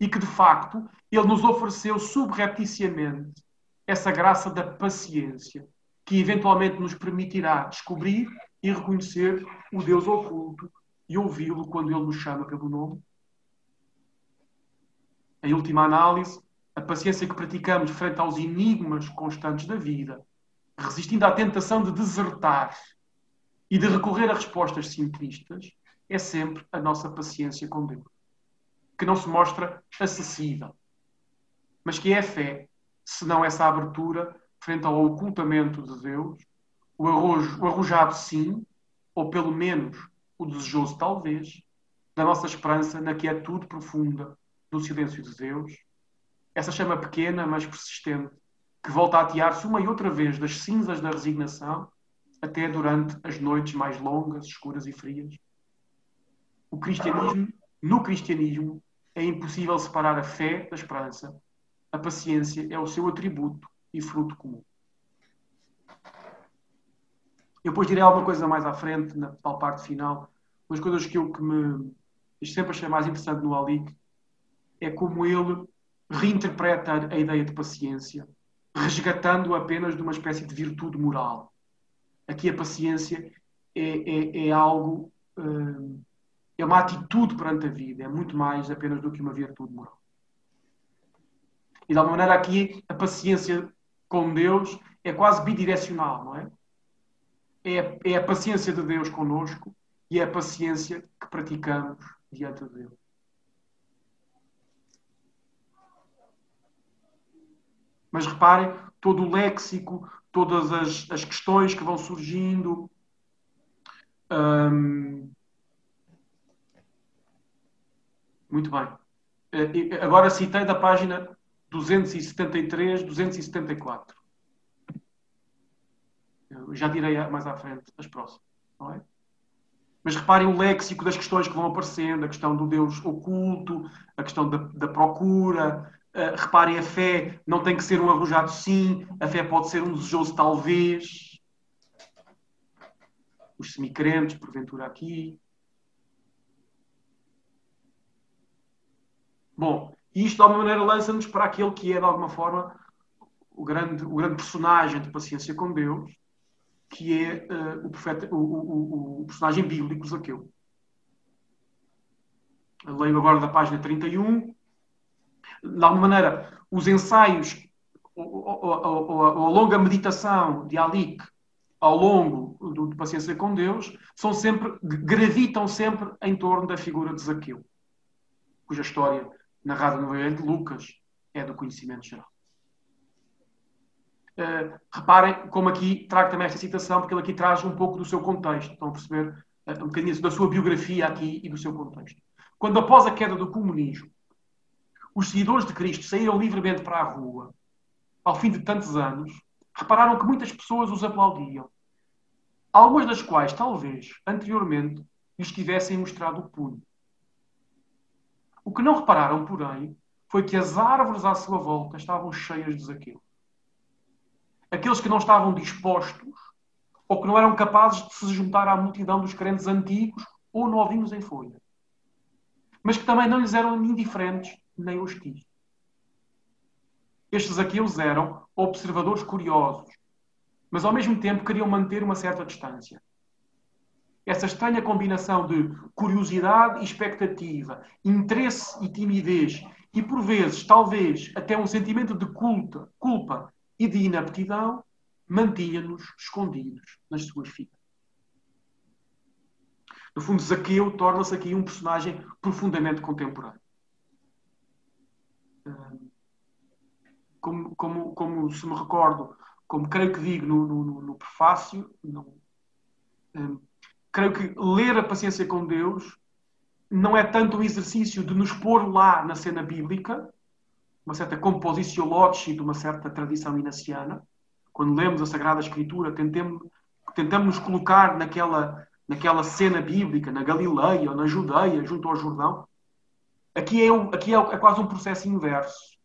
E que, de facto, ele nos ofereceu subrepticiamente essa graça da paciência, que eventualmente nos permitirá descobrir e reconhecer o Deus oculto e ouvi-lo quando ele nos chama pelo nome? Em última análise, a paciência que praticamos frente aos enigmas constantes da vida, resistindo à tentação de desertar e de recorrer a respostas simplistas, é sempre a nossa paciência com Deus, que não se mostra acessível, mas que é a fé, senão essa abertura frente ao ocultamento de Deus o, arrojo, o arrojado sim, ou pelo menos o desejoso talvez, da nossa esperança na quietude profunda do silêncio de Deus, essa chama pequena, mas persistente, que volta a atear-se uma e outra vez das cinzas da resignação, até durante as noites mais longas, escuras e frias. O cristianismo, no cristianismo, é impossível separar a fé da esperança. A paciência é o seu atributo e fruto comum. Eu depois direi alguma coisa mais à frente, na tal parte final. Mas coisas que eu que me sempre achei mais interessante no Alik é como ele reinterpreta a ideia de paciência, resgatando apenas de uma espécie de virtude moral. Aqui a paciência é, é, é algo, hum, é uma atitude perante a vida, é muito mais apenas do que uma virtude moral. E de alguma maneira aqui a paciência com Deus é quase bidirecional, não é? É, é a paciência de Deus conosco e é a paciência que praticamos diante de Deus. Mas reparem, todo o léxico, todas as, as questões que vão surgindo. Hum, muito bem. Eh, agora citei da página 273, 274. Eu já direi mais à frente as próximas, não é? Mas reparem o léxico das questões que vão aparecendo, a questão do Deus oculto, a questão da, da procura, Uh, reparem, a fé não tem que ser um arrojado sim, a fé pode ser um desejoso talvez. Os semicrentes, porventura, aqui. Bom, isto de alguma maneira lança-nos para aquele que é, de alguma forma, o grande, o grande personagem de paciência com Deus, que é uh, o, profeta, o, o, o, personagem bíblico Zaqueu. Leio agora da página 31 de alguma maneira, os ensaios a longa meditação de Alic ao longo do, de Paciência com Deus são sempre, gravitam sempre em torno da figura de Zaqueu, cuja história narrada no Evangelho de Lucas é do conhecimento geral. Uh, reparem como aqui trago também esta citação, porque ele aqui traz um pouco do seu contexto. Estão a perceber uh, um bocadinho da sua biografia aqui e do seu contexto. Quando após a queda do comunismo, os seguidores de Cristo saíram livremente para a rua, ao fim de tantos anos, repararam que muitas pessoas os aplaudiam. Algumas das quais, talvez, anteriormente, lhes tivessem mostrado o punho. O que não repararam, porém, foi que as árvores à sua volta estavam cheias de Zaqueu. Aqueles que não estavam dispostos ou que não eram capazes de se juntar à multidão dos crentes antigos ou novinhos em folha, mas que também não lhes eram indiferentes nem hostis. Estes aqui eles eram observadores curiosos, mas ao mesmo tempo queriam manter uma certa distância. Essa estranha combinação de curiosidade e expectativa, interesse e timidez, e por vezes, talvez, até um sentimento de culpa, culpa e de inaptidão, mantinha-nos escondidos nas suas filas. No fundo, Zaqueu torna-se aqui um personagem profundamente contemporâneo como, como, como se me recordo, como creio que digo no, no, no prefácio, um, creio que ler a paciência com Deus não é tanto um exercício de nos pôr lá na cena bíblica, uma certa composição de uma certa tradição inaciana. Quando lemos a Sagrada Escritura, tentemos, tentamos nos colocar naquela, naquela cena bíblica, na Galileia ou na Judeia, junto ao Jordão. Aqui é, um, aqui é, é quase um processo inverso.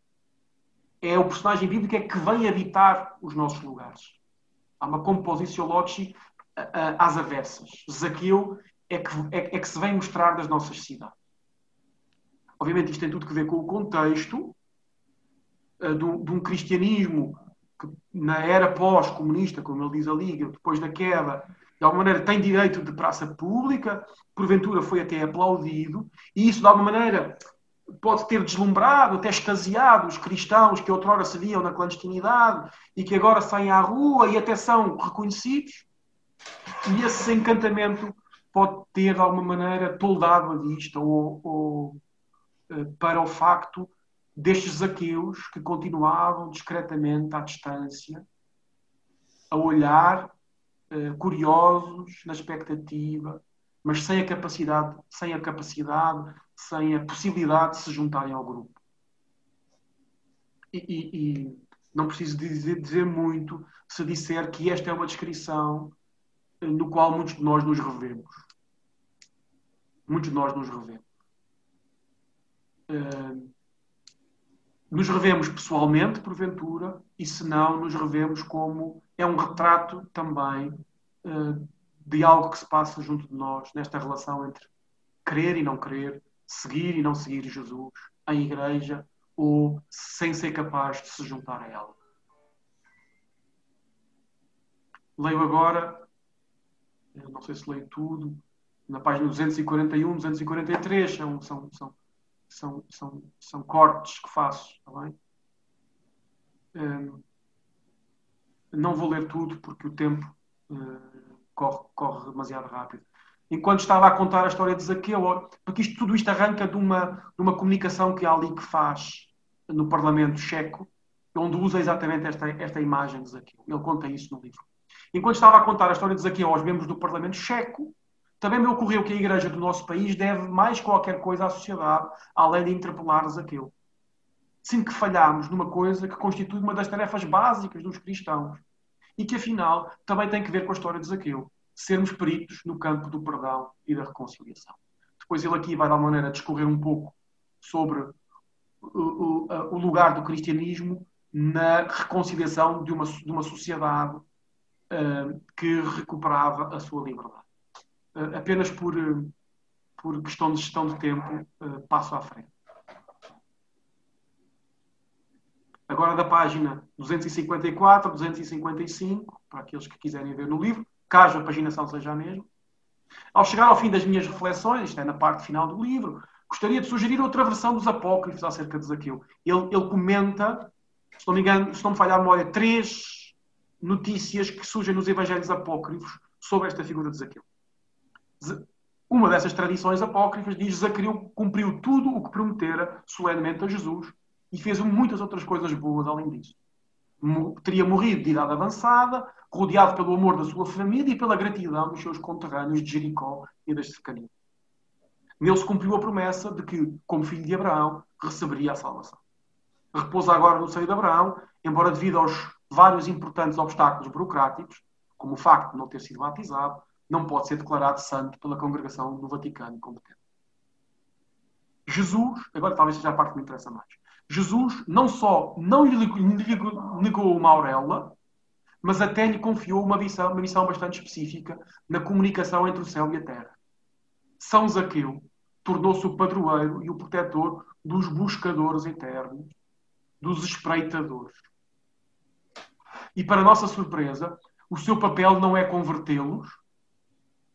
É o personagem bíblico é que vem habitar os nossos lugares. Há uma composição às avessas. Zaqueu é que, é, é que se vem mostrar das nossas cidades. Obviamente, isto tem tudo a ver com o contexto uh, um, de um cristianismo que, na era pós-comunista, como ele diz ali, depois da queda, de alguma maneira tem direito de praça pública, porventura foi até aplaudido, e isso de alguma maneira pode ter deslumbrado, até extasiado os cristãos que outrora se viam na clandestinidade e que agora saem à rua e até são reconhecidos. E esse encantamento pode ter, de alguma maneira, toldado a vista ou, ou eh, para o facto destes zaqueus que continuavam discretamente à distância a olhar eh, curiosos, na expectativa, mas sem a capacidade, sem a capacidade, sem a possibilidade de se juntarem ao grupo. E, e, e não preciso dizer, dizer, muito se disser que esta é uma descrição no qual muitos de nós nos revemos. Muitos de nós nos revemos. Nos revemos pessoalmente, porventura, e se não, nos revemos como é um retrato também uh, de algo que se passa junto de nós, nesta relação entre crer e não crer, seguir e não seguir Jesus, a igreja, ou sem ser capaz de se juntar a ela. leio agora, não sei se leio tudo, na página 241, 243, são, são, são, são, são, são cortes que faço, está bem? Um, não vou ler tudo porque o tempo uh, corre, corre demasiado rápido. Enquanto estava a contar a história de Zaqueu, porque isto, tudo isto arranca de uma, de uma comunicação que há ali que faz no Parlamento checo, onde usa exatamente esta, esta imagem de Zaqueu. Ele conta isso no livro. Enquanto estava a contar a história de Zaqueu aos membros do Parlamento checo, também me ocorreu que a Igreja do nosso país deve mais qualquer coisa à sociedade, além de interpelar Zaqueu. Sinto que falhámos numa coisa que constitui uma das tarefas básicas dos cristãos e que, afinal, também tem que ver com a história de Zaqueu. Sermos peritos no campo do perdão e da reconciliação. Depois ele aqui vai, de alguma maneira, discorrer um pouco sobre o, o, o lugar do cristianismo na reconciliação de uma, de uma sociedade que recuperava a sua liberdade. Uh, apenas por, uh, por questão de gestão de tempo, passo à frente. Agora da página 254, 255, para aqueles que quiserem ver no livro, caso a paginação seja a mesma. Ao chegar ao fim das minhas reflexões, isto é na parte final do livro, gostaria de sugerir outra versão dos apócrifos acerca de Zaqueu. Ele, ele comenta, se não me engano, se não me falhar a memória, três notícias que surgem nos evangelhos apócrifos sobre esta figura de Zaqueu. Uma dessas tradições apócrifas diz que Zaqueu cumpriu tudo o que prometera solenemente a Jesus e fez muitas outras coisas boas além disso. Teria morrido de idade avançada, rodeado pelo amor da sua família e pela gratidão dos seus conterrâneos de Jericó e das cercanias. Nele se cumpriu a promessa de que, como filho de Abraão, receberia a salvação. Repousa agora no seio de Abraão, embora devido aos vários importantes obstáculos burocráticos, como o facto de não ter sido batizado, não pode ser declarado santo pela congregação do Vaticano competente. Jesus, agora talvez seja a parte que me interessa mais. Jesus não só não lhe negou uma auréola, mas até lhe confiou uma missão, uma missão bastante específica na comunicação entre o céu e a terra. São Zaqueu tornou-se o padroeiro e o protetor dos buscadores eternos, dos espreitadores. E para nossa surpresa, o seu papel não é convertê-los,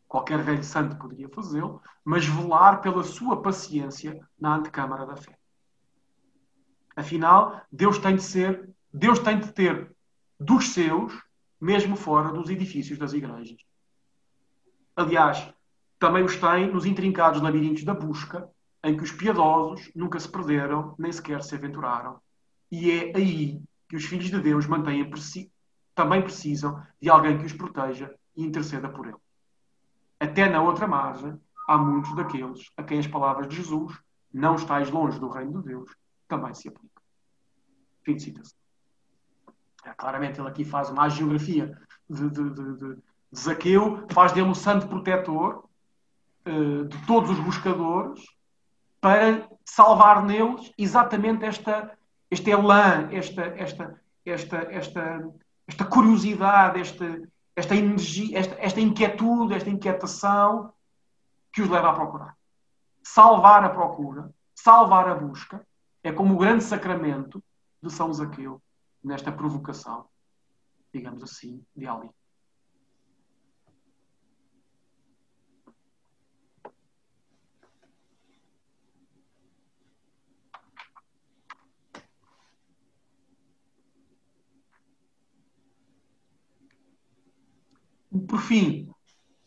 qualquer velho santo poderia fazê-lo, mas velar pela sua paciência na antecâmara da fé. Afinal, Deus tem de ser, Deus tem de ter dos seus, mesmo fora dos edifícios das igrejas. Aliás, também os tem nos intrincados labirintos da busca, em que os piedosos nunca se perderam, nem sequer se aventuraram. E é aí que os filhos de Deus mantêm também precisam de alguém que os proteja e interceda por eles. Até na outra margem, há muitos daqueles a quem as palavras de Jesus, não estáis longe do reino de Deus, também se aplicam. Fim de citação. É, claramente ele aqui faz uma geografia de, de, de, de, Zaqueu, faz dele o santo protetor uh, de todos os buscadores para salvar neles exatamente esta, este elan, esta, esta, esta, esta, esta curiosidade, esta, esta energia, esta, esta inquietude, esta inquietação que os leva a procurar. Salvar a procura, salvar a busca, é como o grande sacramento de São Zaqueu nesta provocação, digamos assim, de Ali. Por fim,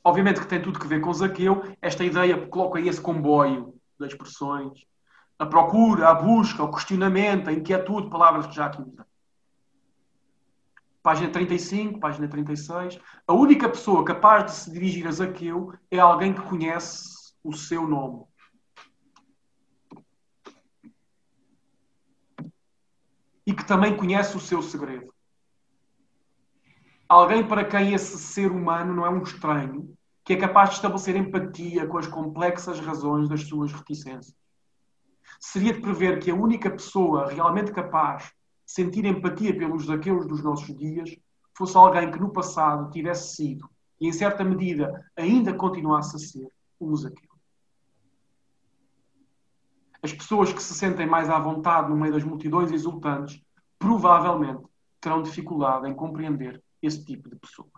obviamente que tem tudo que ver com Zaqueu, esta ideia coloca aí esse comboio das expressões, a procura, a busca, o questionamento, a inquietude, palavras que já aqui usei. Página 35, página 36. A única pessoa capaz de se dirigir a Zaqueu é alguém que conhece o seu nome. E que também conhece o seu segredo. Alguém para quem esse ser humano não é um estranho, que é capaz de estabelecer empatia com as complexas razões das suas reticências seria de prever que a única pessoa realmente capaz de sentir empatia pelos zaqueus dos nossos dias fosse alguém que no passado tivesse sido, e em certa medida ainda continuasse a ser, um zaqueu. As pessoas que se sentem mais à vontade no meio das multidões exultantes provavelmente terão dificuldade em compreender esse tipo de pessoa.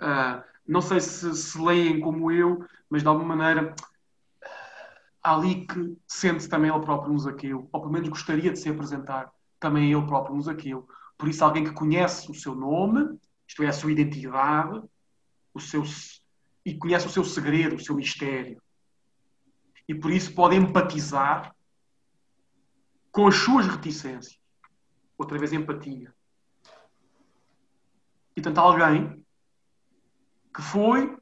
Uh, não sei se, se leem como eu, mas de alguma maneira ali que sente também ele próprio um Zaqueu, ou pelo menos gostaria de se apresentar também ele próprio um Zaqueu. Por isso, alguém que conhece o seu nome, isto é, a sua identidade, o seu, e conhece o seu segredo, o seu mistério. E por isso pode empatizar com as suas reticências. Outra vez, empatia. E tanto alguém que foi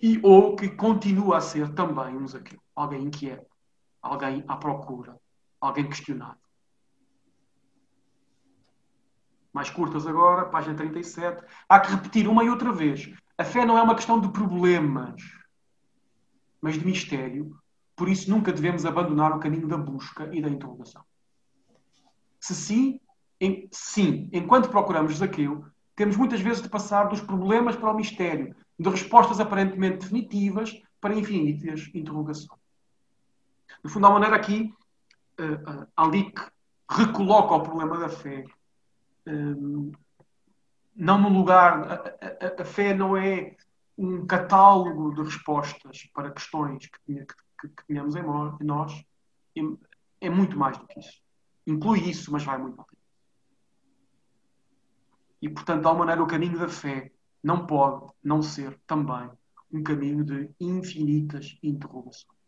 e ou que continua a ser também um Zaqueu. Alguém inquieto, alguém à procura, alguém questionado. Mais curtas agora, página 37. Há que repetir uma e outra vez. A fé não é uma questão de problemas, mas de mistério. Por isso nunca devemos abandonar o caminho da busca e da interrogação. Se sim, em, sim, enquanto procuramos Zaqueu, temos muitas vezes de passar dos problemas para o mistério, de respostas aparentemente definitivas para infinitas interrogações. No fundo, uma maneira aqui, uh, uh, recoloca o problema da fé. Uh, não no lugar. A, a, a, fé não é um catálogo de respostas para questões que, que, que, que em nós. É, é muito mais do que isso. Inclui isso, mas vai muito além. E, portanto, de alguma maneira, o caminho da fé não pode não ser também um caminho de infinitas interrogações.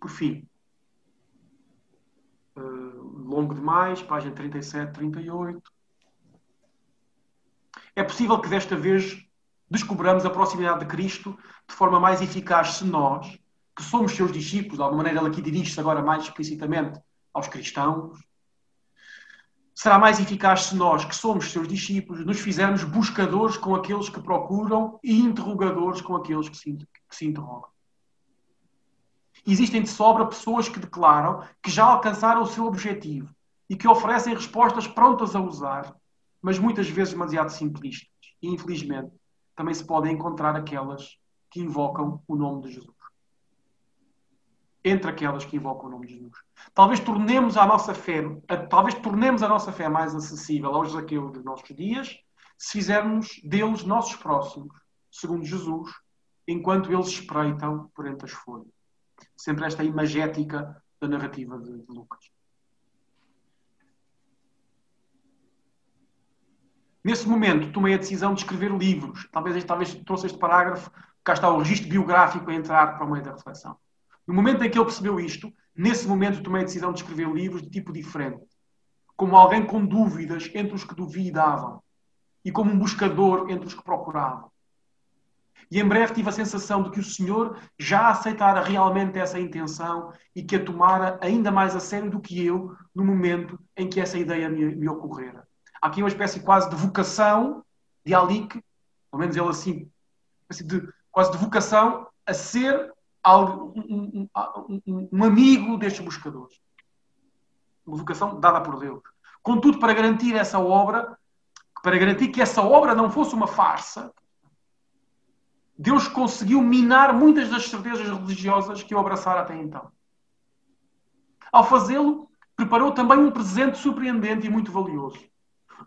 Por fim, uh, longo demais, página 37, 38. É possível que desta vez descobramos a proximidade de Cristo de forma mais eficaz se nós, que somos seus discípulos, de alguma maneira ele aqui dirige-se agora mais explicitamente aos cristãos, será mais eficaz se nós, que somos seus discípulos, nos fizermos buscadores com aqueles que procuram e interrogadores com aqueles que se, que se interrogam. Existem de sobra pessoas que declaram que já alcançaram o seu objetivo e que oferecem respostas prontas a usar, mas muitas vezes demasiado simplistas. E, infelizmente, também se podem encontrar aquelas que invocam o nome de Jesus entre aquelas que invocam o nome de Jesus. Talvez tornemos a nossa fé, talvez tornemos a nossa fé mais acessível aos Zaqueus dos nossos dias, se fizermos deles nossos próximos, segundo Jesus, enquanto eles espreitam por entre as folhas. Sempre esta imagética da narrativa de, de Lucas. Nesse momento, tomei a decisão de escrever livros. Talvez, talvez trouxe este parágrafo, cá está o registro biográfico a entrar para o meio da reflexão. No momento em que ele percebeu isto, nesse momento tomei a decisão de escrever livros de tipo diferente. Como alguém com dúvidas entre os que duvidavam. E como um buscador entre os que procuravam. E em breve tive a sensação de que o Senhor já aceitara realmente essa intenção e que a tomara ainda mais a sério do que eu no momento em que essa ideia me, me ocorrera. Há aqui uma espécie quase de vocação de Alique, pelo menos ele assim, de, quase de vocação a ser um, um, um amigo destes buscadores. Uma vocação dada por Deus. Contudo, para garantir essa obra, para garantir que essa obra não fosse uma farsa, Deus conseguiu minar muitas das certezas religiosas que eu abraçara até então. Ao fazê-lo, preparou também um presente surpreendente e muito valioso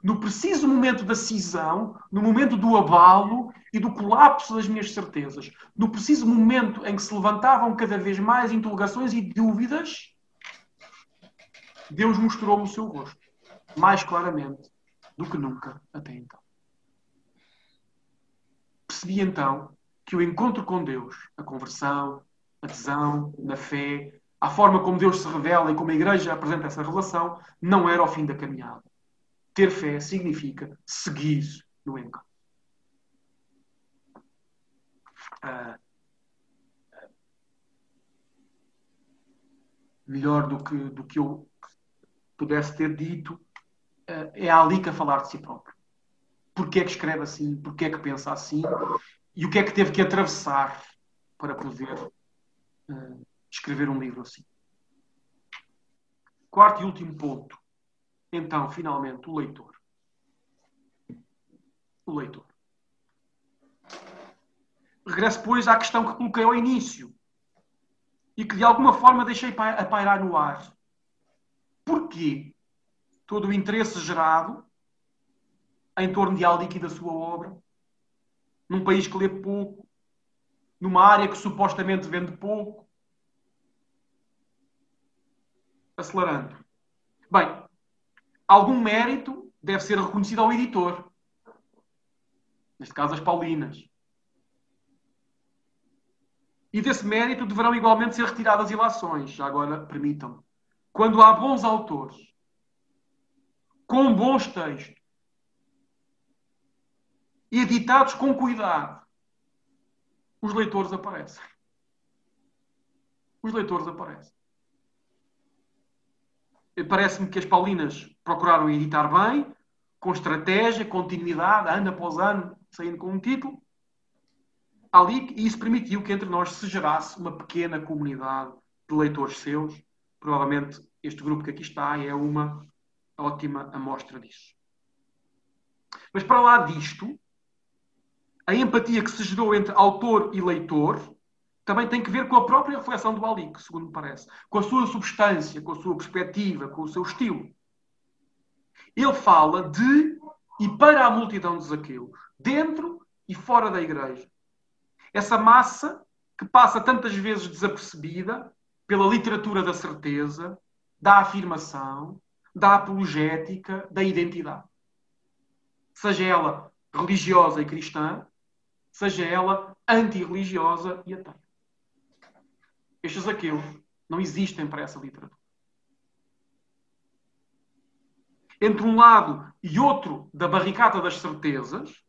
no preciso momento da cisão, no momento do abalo e do colapso das minhas certezas, no preciso momento em que se levantavam cada vez mais interrogações e dúvidas, Deus mostrou-me o seu rosto, mais claramente do que nunca até então. Percebi então que o encontro com Deus, a conversão, a adesão, na fé, a forma como Deus se revela e como a Igreja apresenta essa relação, não era o fim da caminhada ter fé significa seguir no encontro. Uh, melhor do que, do que eu pudesse ter dito, uh, é a Alica falar de si próprio. Porquê é que escreve assim? Porquê é que pensa assim? E o que é que teve que atravessar para poder uh, escrever um livro assim? Quarto e último ponto então, finalmente, o leitor. O leitor. Regresso, pois, à questão que coloquei ao início e que de alguma forma deixei a pairar no ar. Porquê todo o interesse gerado em torno de Alic e da sua obra? Num país que lê pouco? Numa área que supostamente vende pouco? Acelerando. Bem, algum mérito deve ser reconhecido ao editor. Neste caso, as Paulinas. E desse mérito deverão igualmente ser retiradas ilações. Já agora, permitam-me. Quando há bons autores, com bons textos, e editados com cuidado, os leitores aparecem. Os leitores aparecem. Parece-me que as Paulinas procuraram editar bem, com estratégia, continuidade, ano após ano, saindo com um título. Ali, e isso permitiu que entre nós se gerasse uma pequena comunidade de leitores seus. Provavelmente este grupo que aqui está é uma ótima amostra disso. Mas para lá disto, a empatia que se gerou entre autor e leitor também tem que ver com a própria reflexão do Alic, segundo me parece. Com a sua substância, com a sua perspectiva, com o seu estilo. Ele fala de e para a multidão de Zaqueus, dentro e fora da igreja. Essa massa que passa tantas vezes desapercebida pela literatura da certeza, da afirmação, da apologética, da identidade. Seja ela religiosa e cristã, seja ela antirreligiosa e ateia. Estes aqueus não existem para essa literatura. Entre um lado e outro da barricada das certezas,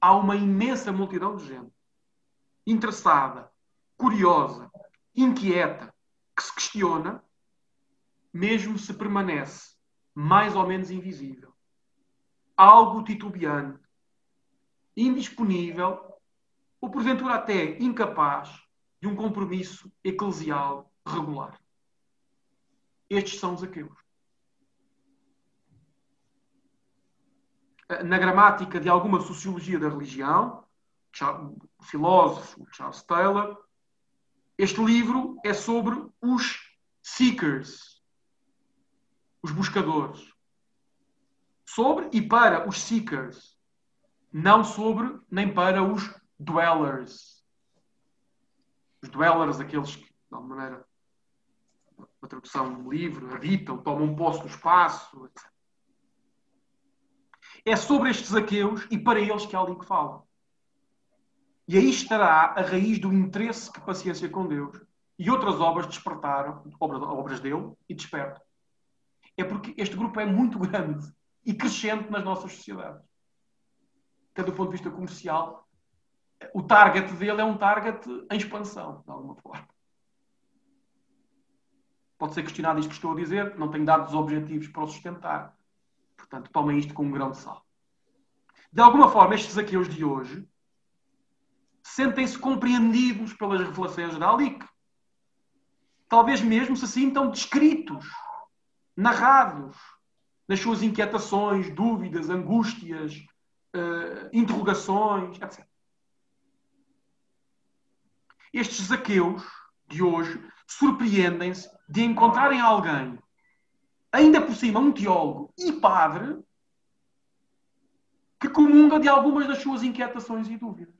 há uma imensa multidão de gente interessada, curiosa, inquieta, que se questiona, mesmo se permanece mais ou menos invisível. Algo titubeante, indisponível ou porventura até incapaz de um compromisso eclesial regular. Estes são os aqueus. Na gramática de alguma sociologia da religião, o filósofo Charles Taylor, este livro é sobre os seekers, os buscadores. Sobre e para os seekers não sobre nem para os dwellers. Os dwellers, aqueles que, de alguma maneira, uma tradução livre, habitam, tomam posse do espaço, etc. É sobre estes aqueus e para eles que há ali que fala. E aí estará a raiz do interesse que Paciência com Deus e outras obras despertaram, obras, dele, e despertam. É porque este grupo é muito grande e crescente nas nossas sociedades até do ponto de vista comercial, o target dele é um target em expansão, de alguma forma. Pode ser questionado isto que estou a dizer, não tenho dados objetivos para o sustentar. Portanto, tomem isto com um grão de sal. De alguma forma, estes aqueus de hoje sentem-se compreendidos pelas revelações da Alic. Talvez mesmo se sintam descritos, narrados, nas suas inquietações, dúvidas, angústias, uh, interrogações, etc. Estes Zaqueus de hoje surpreendem-se de encontrarem alguém, ainda por cima um teólogo e padre, que comunga de algumas das suas inquietações e dúvidas.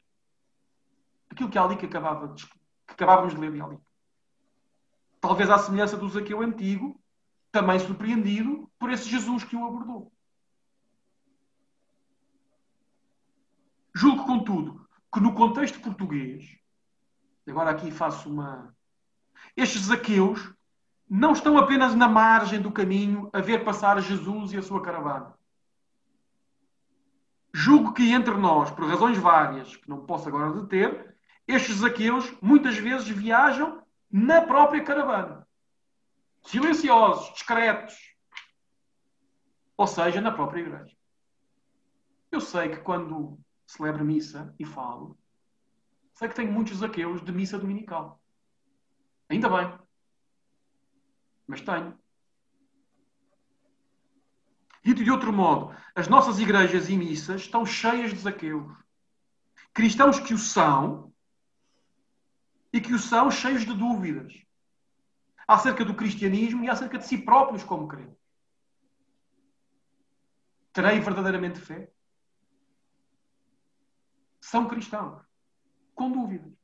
Aquilo que ali que, acabava de, que acabávamos de ler de. Talvez à semelhança do Zaqueu antigo, também surpreendido por esse Jesus que o abordou. Julgo, contudo, que no contexto português, agora aqui faço uma. Estes zaqueus não estão apenas na margem do caminho a ver passar Jesus e a sua caravana. Julgo que entre nós, por razões várias, que não posso agora deter, estes zaqueus muitas vezes viajam na própria caravana. Silenciosos, discretos. Ou seja, na própria igreja. Eu sei que quando celebro missa e falo, sei que tenho muitos aqueus de missa dominical. Ainda bem. Mas tenho. Dito de outro modo, as nossas igrejas e missas estão cheias de zaqueus. Cristãos que o são e que o são cheios de dúvidas acerca do cristianismo e acerca de si próprios como crentes. terei verdadeiramente fé? São cristãos, com dúvidas.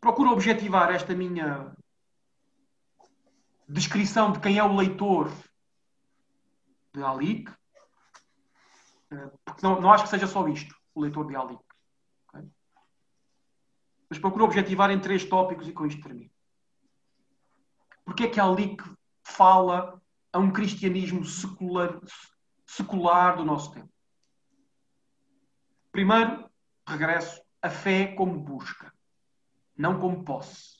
Procuro objetivar esta minha descrição de quem é o leitor de Alic, eh, porque não, não acho que seja só isto, o leitor de Alic. Okay? Mas procuro objetivar em três tópicos e com isto termino. Porque é que Alic fala a um cristianismo secular, secular do nosso tempo? Primeiro, regresso, a fé como busca, não como posse.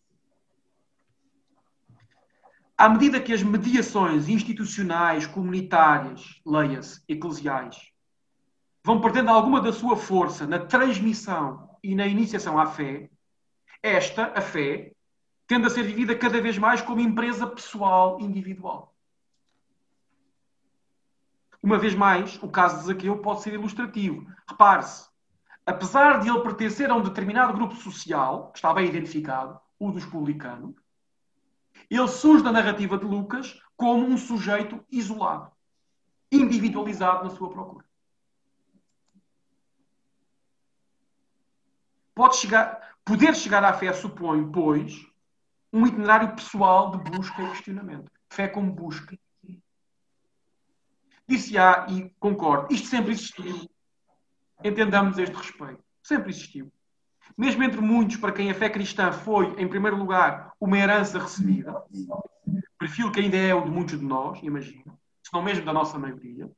À medida que as mediações institucionais, comunitárias, leia-se, eclesiais, vão perdendo alguma da sua força na transmissão e na iniciação à fé, esta, a fé, tende a ser vivida cada vez mais como empresa pessoal, individual. Uma vez mais, o caso de Zaqueu pode ser ilustrativo. Repare-se, apesar de ele pertencer a um determinado grupo social, que está bem identificado, o dos publicanos, ele surge da narrativa de Lucas como um sujeito isolado, individualizado na sua procura. Pode chegar, poder chegar à fé supõe, pois, um itinerário pessoal de busca e questionamento. Fé como busca. Disse-á, e concordo, isto sempre existiu. Entendamos este respeito. Sempre existiu mesmo entre muitos para quem a fé cristã foi, em primeiro lugar, uma herança recebida, perfil que ainda é o de muitos de nós, imagino, se não mesmo da nossa maioria,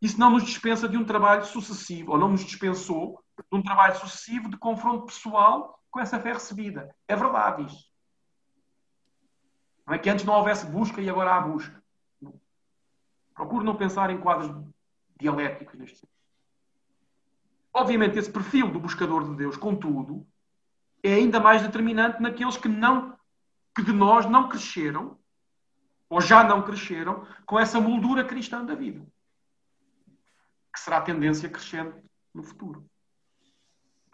isso não nos dispensa de um trabalho sucessivo, ou não nos dispensou de um trabalho sucessivo de confronto pessoal com essa fé recebida. É verdade isso. Não é que antes não houvesse busca e agora há busca. Procuro não pensar em quadros dialéticos neste sentido. Obviamente, esse perfil do buscador de Deus, contudo, é ainda mais determinante naqueles que não que de nós não cresceram ou já não cresceram com essa moldura cristã da vida, que será a tendência crescente no futuro.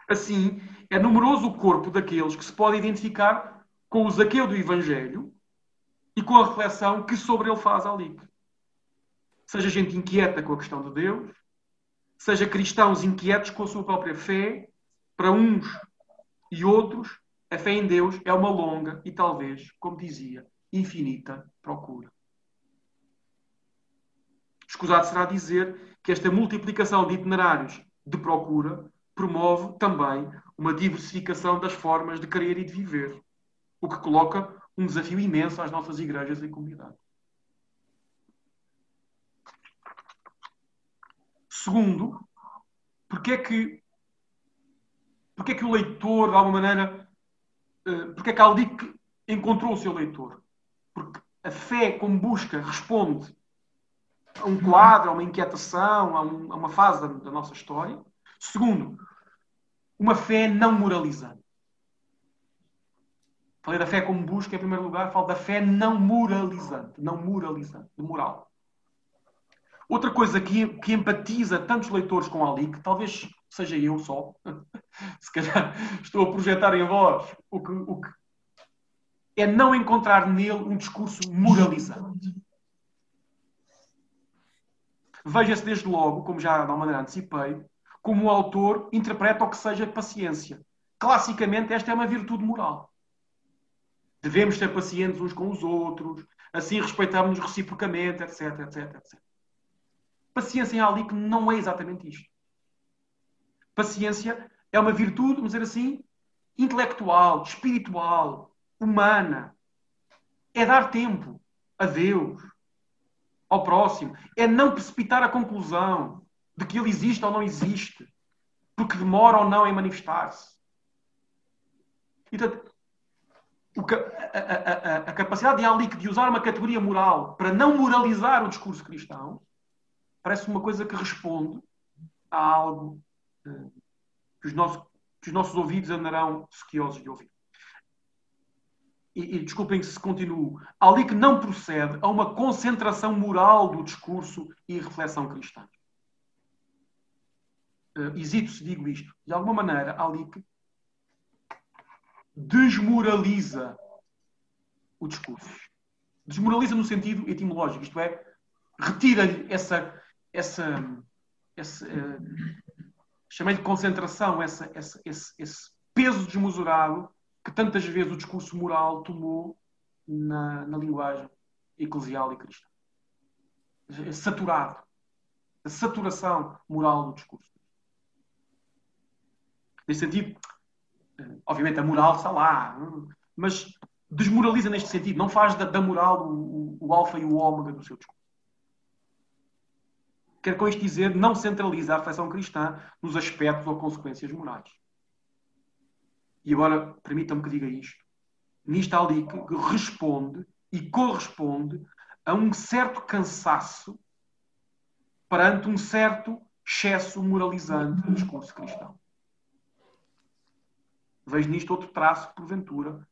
Assim, é numeroso o corpo daqueles que se pode identificar com o Zaqueu do Evangelho e com a reflexão que sobre ele faz ali. Seja gente inquieta com a questão de Deus, seja cristãos inquietos com a sua própria fé, para uns e outros, a fé em Deus é uma longa e talvez, como dizia, infinita procura. Escusado será dizer que esta multiplicação de itinerários de procura promove também uma diversificação das formas de querer e de viver, o que coloca um desafio imenso às nossas igrejas e comunidades. Segundo, porque é que, porque é que o leitor, de alguma maneira, uh, porque é que Aldic encontrou o seu leitor? Porque a fé, como busca, responde a um quadro, a uma inquietação, a, um, a uma fase da, da nossa história. Segundo, uma fé não moralizante. Falei da fé como busca, em primeiro lugar, falo da fé não moralizante, não moralizante, de moral. Outra coisa que, que empatiza tantos leitores com Ali, que talvez seja eu só, se calhar estou a projetar em voz, o que, o que é não encontrar nele um discurso moralizante. Veja-se desde logo, como já de uma maneira antecipei, como o autor interpreta o que seja paciência. Classicamente, esta é uma virtude moral. Devemos ser pacientes uns com os outros, assim respeitamos-nos reciprocamente, etc, etc, etc. Paciência em Alic não é exatamente isto. Paciência é uma virtude, vamos dizer assim, intelectual, espiritual, humana. É dar tempo a Deus, ao próximo. É não precipitar a conclusão de que ele existe ou não existe, porque demora ou não em manifestar-se. Então, a, a, a, a, capacidade de Alic de usar uma categoria moral para não moralizar o discurso cristão parece uma coisa que responde a algo uh, que, os nossos, que, os nossos, ouvidos andarão sequiosos de ouvir. E, e desculpem se continuo. Ali que não procede a uma concentração moral do discurso e reflexão cristã. Uh, hesito se digo isto. De alguma maneira, ali que desmoraliza o discurso. Desmoraliza no sentido etimológico, isto é, retira-lhe essa, essa, essa uh, chamei de concentração, essa, essa, esse, esse peso desmesurado que tantas vezes o discurso moral tomou na, na linguagem eclesial e cristã. É saturado. A saturação moral do discurso. Nesse sentido, eh, obviamente a moral está lá, mas desmoraliza neste sentido, não faz da, da moral o, o, o alfa e o ômega do seu discurso. Quer com isto dizer, não centraliza a reflexão cristã nos aspectos ou consequências morais. E agora, permitam-me que diga isto. Nisto ali que responde e corresponde a um certo cansaço perante um certo excesso moralizante do discurso cristão. Vejo nisto outro traço, porventura,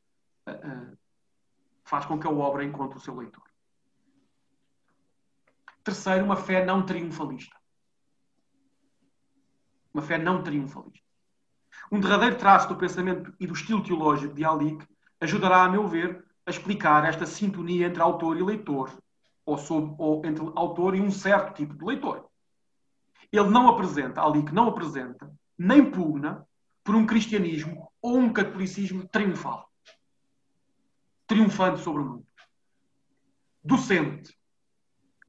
uh, uh, faz com que a obra encontre o seu leitor. Terceiro, uma fé não triunfalista. Uma fé não triunfalista. Um derradeiro traço do pensamento e do estilo teológico de Alic ajudará, a meu ver, a explicar esta sintonia entre autor e leitor, ou, sob, ou entre autor e um certo tipo de leitor. Ele não apresenta, Alic não apresenta, nem pugna por um cristianismo ou um catolicismo triunfal. Triunfante sobre o mundo. Docente,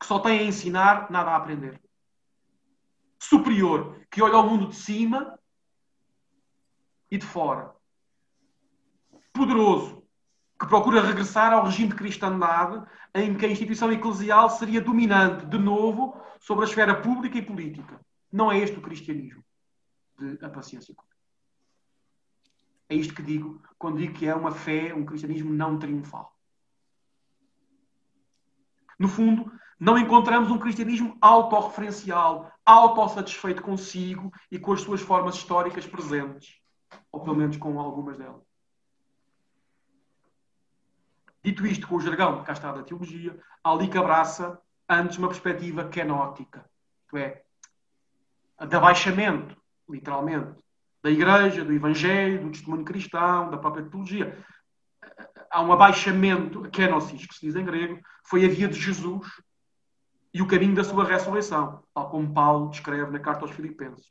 que só tem a ensinar, nada a aprender. Superior, que olha ao mundo de cima e de fora. Poderoso, que procura regressar ao regime de cristandade em que a instituição eclesial seria dominante, de novo, sobre a esfera pública e política. Não é este o cristianismo de a paciência. É isto que digo quando digo que é uma fé, um cristianismo não triunfal. No fundo, não encontramos um cristianismo autorreferencial, autossatisfeito consigo e com as suas formas históricas presentes, ou pelo menos com algumas delas. Dito isto com o jargão, cá está da teologia, ali que abraça antes uma perspectiva kenótica, isto é, de abaixamento, literalmente, da Igreja, do Evangelho, do testemunho cristão, da própria teologia. Há um abaixamento, kenosis, que se diz em grego, foi a via de Jesus e o caminho da sua ressurreição, tal como Paulo descreve na carta aos Filipenses.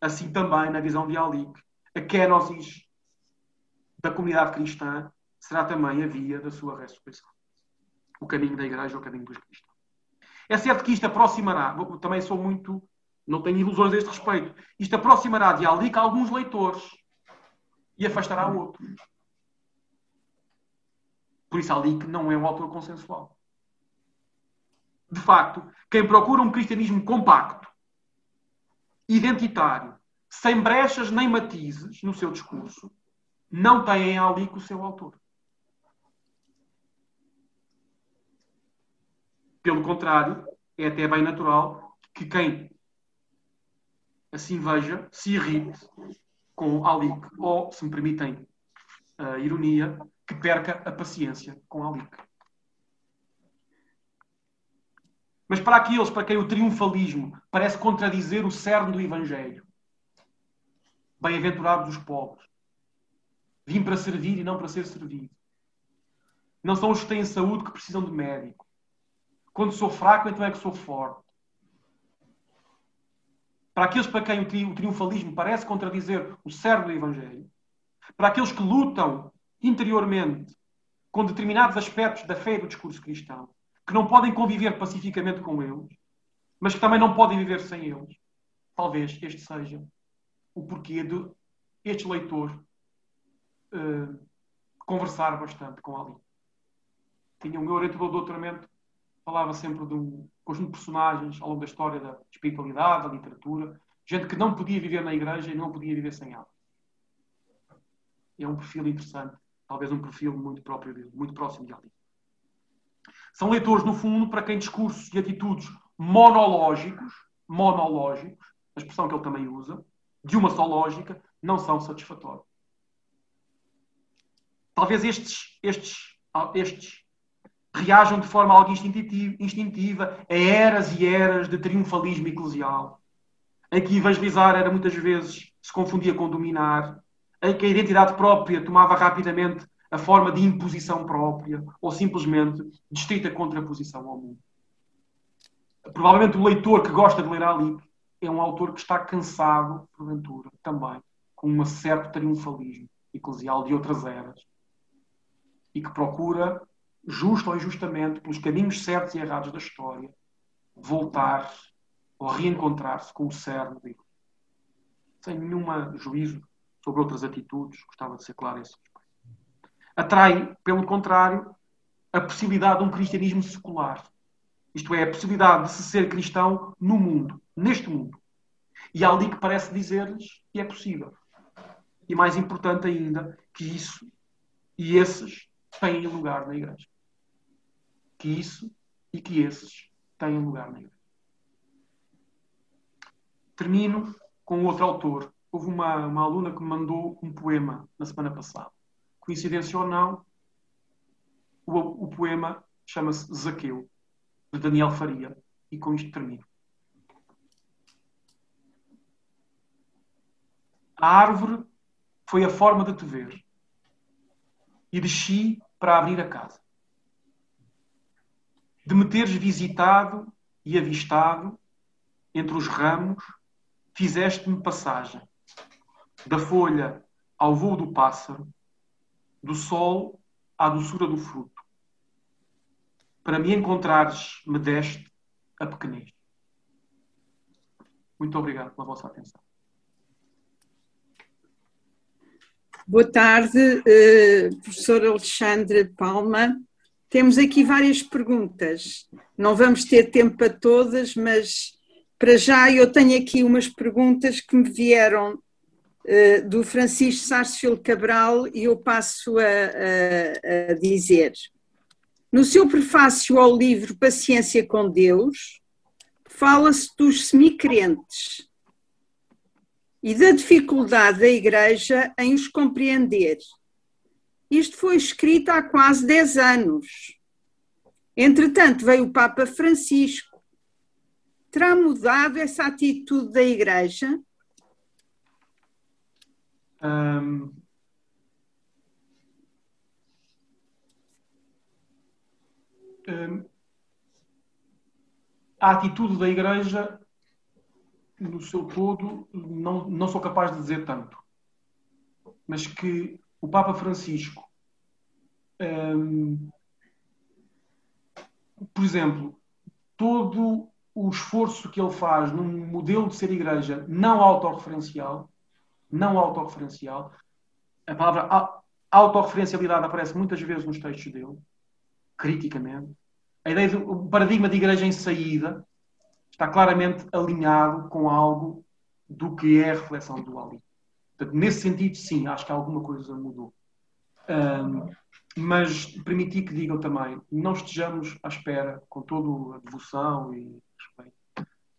Assim também, na visão de Alic, a kenosis da comunidade cristã será também a via da sua ressurreição. O caminho da igreja, o caminho dos cristãos. É certo que isto aproximará, também sou muito, não tenho ilusões a este respeito, isto aproximará de Alic alguns leitores e afastará outros. Por isso, Alic não é um autor consensual de facto, quem procura um cristianismo compacto, identitário, sem brechas nem matizes no seu discurso, não tem em ali o seu autor. Pelo contrário, é até bem natural que quem assim veja se irrite com Alic, ou, se me permitem a ironia, que perca a paciência com Alic. Mas para aqueles para quem o triunfalismo parece contradizer o cerne do Evangelho. Bem-aventurados os pobres. Vim para servir e não para ser servido. Não são os que têm saúde que precisam de médico. Quando sou fraco, então é que sou forte. Para aqueles para quem o triunfalismo parece contradizer o cerne do Evangelho. Para aqueles que lutam interiormente com determinados aspectos da fé e do discurso cristão que não podem conviver pacificamente com eles, mas que também não podem viver sem eles. Talvez este seja o porquê de este leitor uh, conversar bastante com Ali. Tinha o meu orientador de doutoramento, falava sempre de um conjunto de personagens ao longo da história da espiritualidade, da literatura, gente que não podia viver na igreja e não podia viver sem ela. É um perfil interessante, talvez um perfil muito próprio muito próximo de Ali. São leitores, no fundo, para quem discursos e atitudes monológicos, monológicos, a expressão que ele também usa, de uma só lógica, não são satisfatórios. Talvez estes, estes, estes reajam de forma algo instintiva a eras e eras de triunfalismo eclesial, em que evangelizar era muitas vezes se confundia com dominar, em que a identidade própria tomava rapidamente a forma de imposição própria ou simplesmente de estrita contraposição ao mundo. Provavelmente o leitor que gosta de ler Ali é um autor que está cansado, porventura, também, com um certo triunfalismo eclesial de outras eras e que procura, justo ou injustamente, pelos caminhos certos e errados da história, voltar ou reencontrar-se com o cerne dele. Sem nenhum juízo sobre outras atitudes, gostava de ser claro esse aspecto. Atrai, pelo contrário, a possibilidade de um cristianismo secular. Isto é, a possibilidade de se ser cristão no mundo, neste mundo. E há ali que parece dizer-lhes que é possível. E mais importante ainda, que isso e esses têm lugar na igreja. Que isso e que esses têm lugar na igreja. Termino com outro autor. Houve uma, uma aluna que me mandou um poema na semana passada. Coincidência ou não, o, o poema chama-se Zaqueu, de Daniel Faria. E com isto termino. A árvore foi a forma de te ver. E desci para abrir a casa. De me teres visitado e avistado entre os ramos fizeste-me passagem, da folha ao voo do pássaro, do sol à doçura do fruto. Para me encontrares, me deste a pequenez. Muito obrigado pela vossa atenção. Boa tarde, eh, professor Alexandre Palma. Temos aqui várias perguntas. Não vamos ter tempo para todas, mas para já, eu tenho aqui umas perguntas que me vieram do Francisco Sarsfield Cabral e eu passo a, a, a dizer. No seu prefácio ao livro Paciência com Deus, fala-se dos semicrentes e da dificuldade da Igreja em os compreender. Isto foi escrito há quase 10 anos. Entretanto, veio o Papa Francisco terá mudado essa atitude da Igreja? Um, a atitude da Igreja, no seu todo, não, não sou capaz de dizer tanto. Mas que o Papa Francisco, um, por exemplo, todo o esforço que ele faz num modelo de ser igreja não autorreferencial, não autorreferencial, a palavra autorreferencialidade aparece muitas vezes nos textos dele, criticamente. A ideia do paradigma de igreja em saída está claramente alinhado com algo do que é a reflexão do Ali. Portanto, nesse sentido, sim, acho que alguma coisa mudou. Um, mas permiti que digam também, não estejamos à espera, com toda a devoção e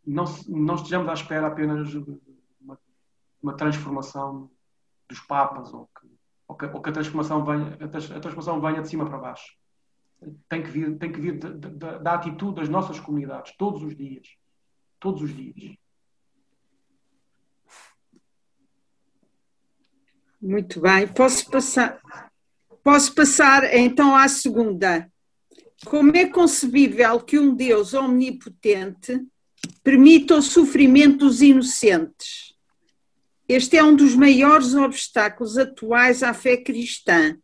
não, não estejamos à espera apenas de uma transformação dos papas ou que, ou que, ou que, a, transformação venha, a, transformação venha de cima para baixo. Tem que vir, tem que vir da, atitude das nossas comunidades, todos os dias. Todos os dias. Muito bem. Posso passar, posso passar então à segunda. Como é concebível que um Deus omnipotente permita o sofrimento dos inocentes. Este é um dos maiores obstáculos atuais à fé cristã.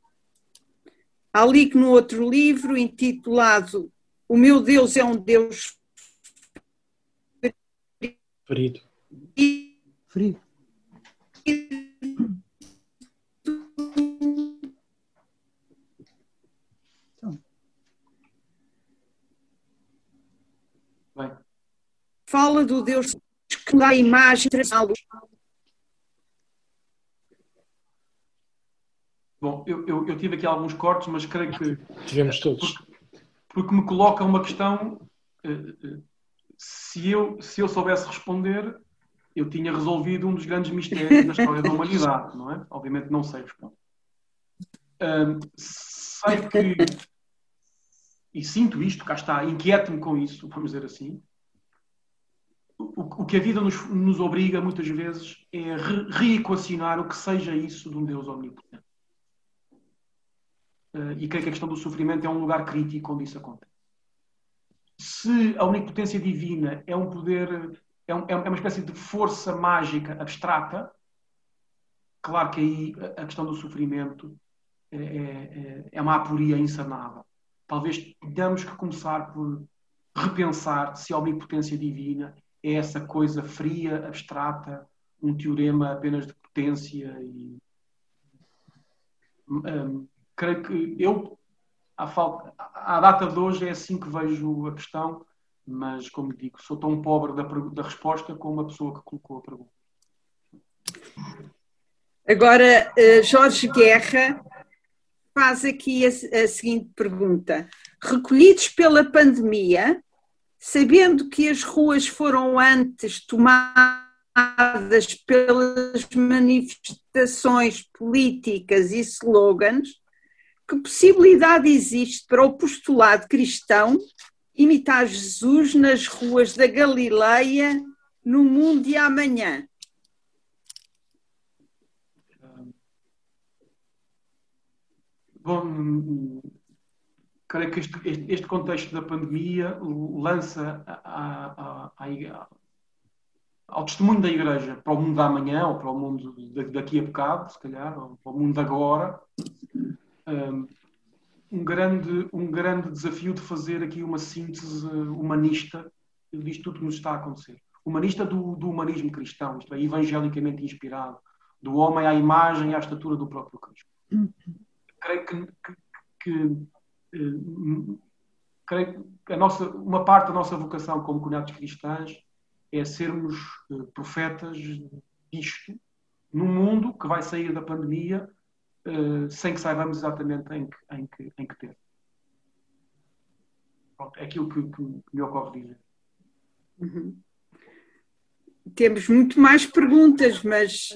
Há ali que no outro livro, intitulado O meu Deus é um Deus ferido. Ferido. fala do Deus que dá a imagem Bom, eu, eu, eu, tive aqui alguns cortes, mas creio que. Tivemos todos. Porque, porque me coloca uma questão. Eh, eh, se eu, se eu soubesse responder, eu tinha resolvido um dos grandes mistérios da história da humanidade, não é? Obviamente não sei responder. Um, sei que. E sinto isto, cá está, inquieto-me com isso, vamos dizer assim o, o que a vida nos, nos, obriga muitas vezes é re, reequacionar o que seja isso de um Deus omnipotente. Uh, e creio que a questão do sofrimento é um lugar crítico onde isso acontece. Se a onipotência divina é um poder, é, um, é uma espécie de força mágica abstrata, claro que aí a questão do sofrimento é, é, é uma aporia insanável. Talvez tenhamos que começar por repensar se a omnipotência divina é essa coisa fria, abstrata, um teorema apenas de potência e um, creio que eu à, falta, à data de hoje é assim que vejo a questão, mas como digo, sou tão pobre da, da resposta como a pessoa que colocou a pergunta. Agora, eh, Jorge Guerra faz aqui a, a seguinte pergunta: recolhidos pela pandemia, sabendo que as ruas foram antes tomadas pelas manifestações políticas e slogans, que possibilidade existe para o postulado cristão imitar Jesus nas ruas da Galileia no mundo de amanhã? Bom, creio que este, este, contexto da pandemia lança a, a, a, ao testemunho da Igreja para o mundo da amanhã, ou para o mundo daqui a bocado, se calhar, ou para o mundo agora, um grande, um grande desafio de fazer aqui uma síntese humanista disto tudo que nos está a acontecer. Humanista do, do humanismo cristão, isto é, evangelicamente inspirado, do homem à imagem e à estatura do próprio Cristo. Creio que, que, que eh, creio que a nossa, uma parte da nossa vocação como comunidades cristãs é sermos eh, profetas disto, num mundo que vai sair da pandemia uh, sem que saibamos exatamente em que, em que, em que ter. Pronto, é aquilo que, que, me ocorre dizer. Uhum. Temos muito mais perguntas, mas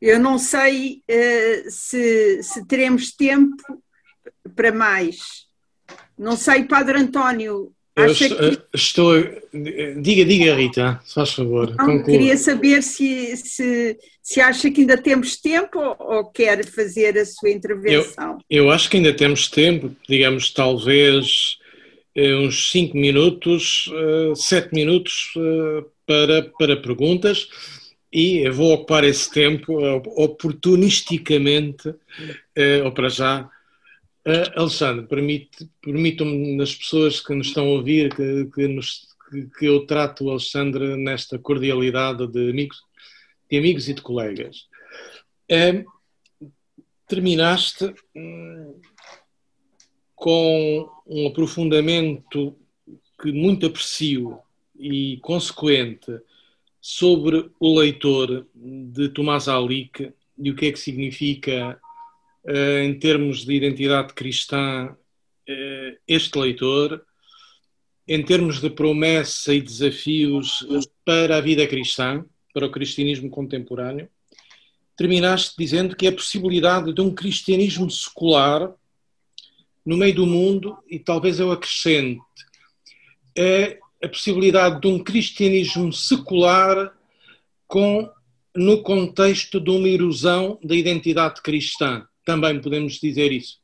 eu não sei uh, se, se teremos tempo para mais. Não sei, Padre António, que... estou, Diga, diga, Rita, se faz favor. Não, queria saber se, se, se acha que ainda temos tempo ou, quer fazer a sua intervenção. Eu, eu acho que ainda temos tempo, digamos, talvez eh, uns 5 minutos, 7 eh, minutos eh, para, para perguntas e vou ocupar esse tempo oportunisticamente, ou para já, Uh, Alexandre, permitam-me nas pessoas que nos estão a ouvir que, que, nos, que, que, eu trato o Alexandre nesta cordialidade de amigos, de amigos e de colegas. Uh, terminaste hum, com um aprofundamento que muito aprecio e consequente sobre o leitor de Tomás Alique e o que é que significa em termos de identidade cristã, eh, este leitor, em termos de promessa e desafios para a vida cristã, para o cristianismo contemporâneo, terminaste dizendo que é a possibilidade de um cristianismo secular no meio do mundo, e talvez eu acrescente, é a possibilidade de um cristianismo secular com, no contexto de uma erosão da identidade cristã. Também podemos dizer isso.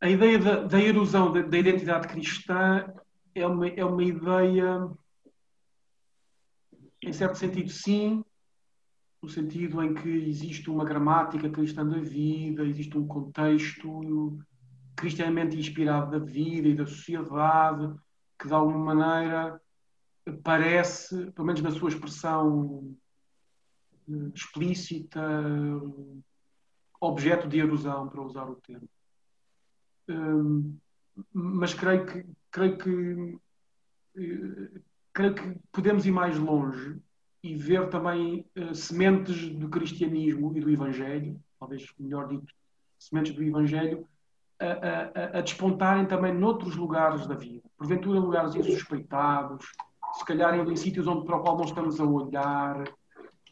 A ideia da, da erosão da, da, identidade cristã é uma, é uma ideia, em certo sentido, sim, no sentido em que existe uma gramática cristã da vida, existe um contexto cristianamente inspirado da vida e da sociedade, que de alguma maneira parece, pelo menos na sua expressão explícita, objeto de erosão, para usar o termo. Mas creio que, creio que, eh, creio que podemos ir mais longe e ver também uh, sementes do cristianismo e do Evangelho, talvez melhor dito, sementes do Evangelho, a, a, a, despontarem também noutros lugares da vida. Porventura, lugares insuspeitados, se calhar em sítios onde, para o qual não estamos a olhar,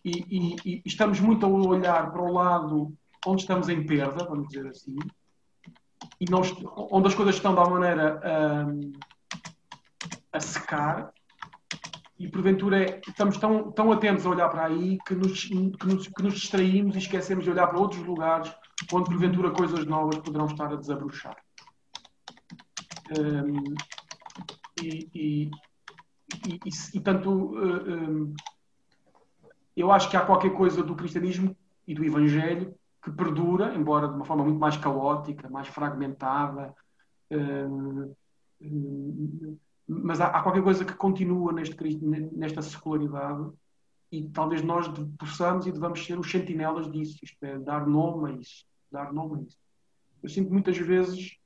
e, e, e, estamos muito a olhar para o lado onde estamos em perda, vamos dizer assim, e onde as coisas estão alguma maneira a, a secar, e porventura é, estamos tão, tão atentos a olhar para aí que nos, que, nos, que nos distraímos e esquecemos de olhar para outros lugares onde porventura coisas novas poderão estar a desabrochar. Um, e, e, e, e, tanto um, eu acho que há qualquer coisa do cristianismo e do evangelho que perdura, embora de uma forma muito mais caótica, mais fragmentada, um, mas há, qualquer coisa que continua neste, nesta secularidade e talvez nós possamos e devamos ser os sentinelas disso, isto é, dar nome a isso, dar nome a isso. Eu sinto muitas vezes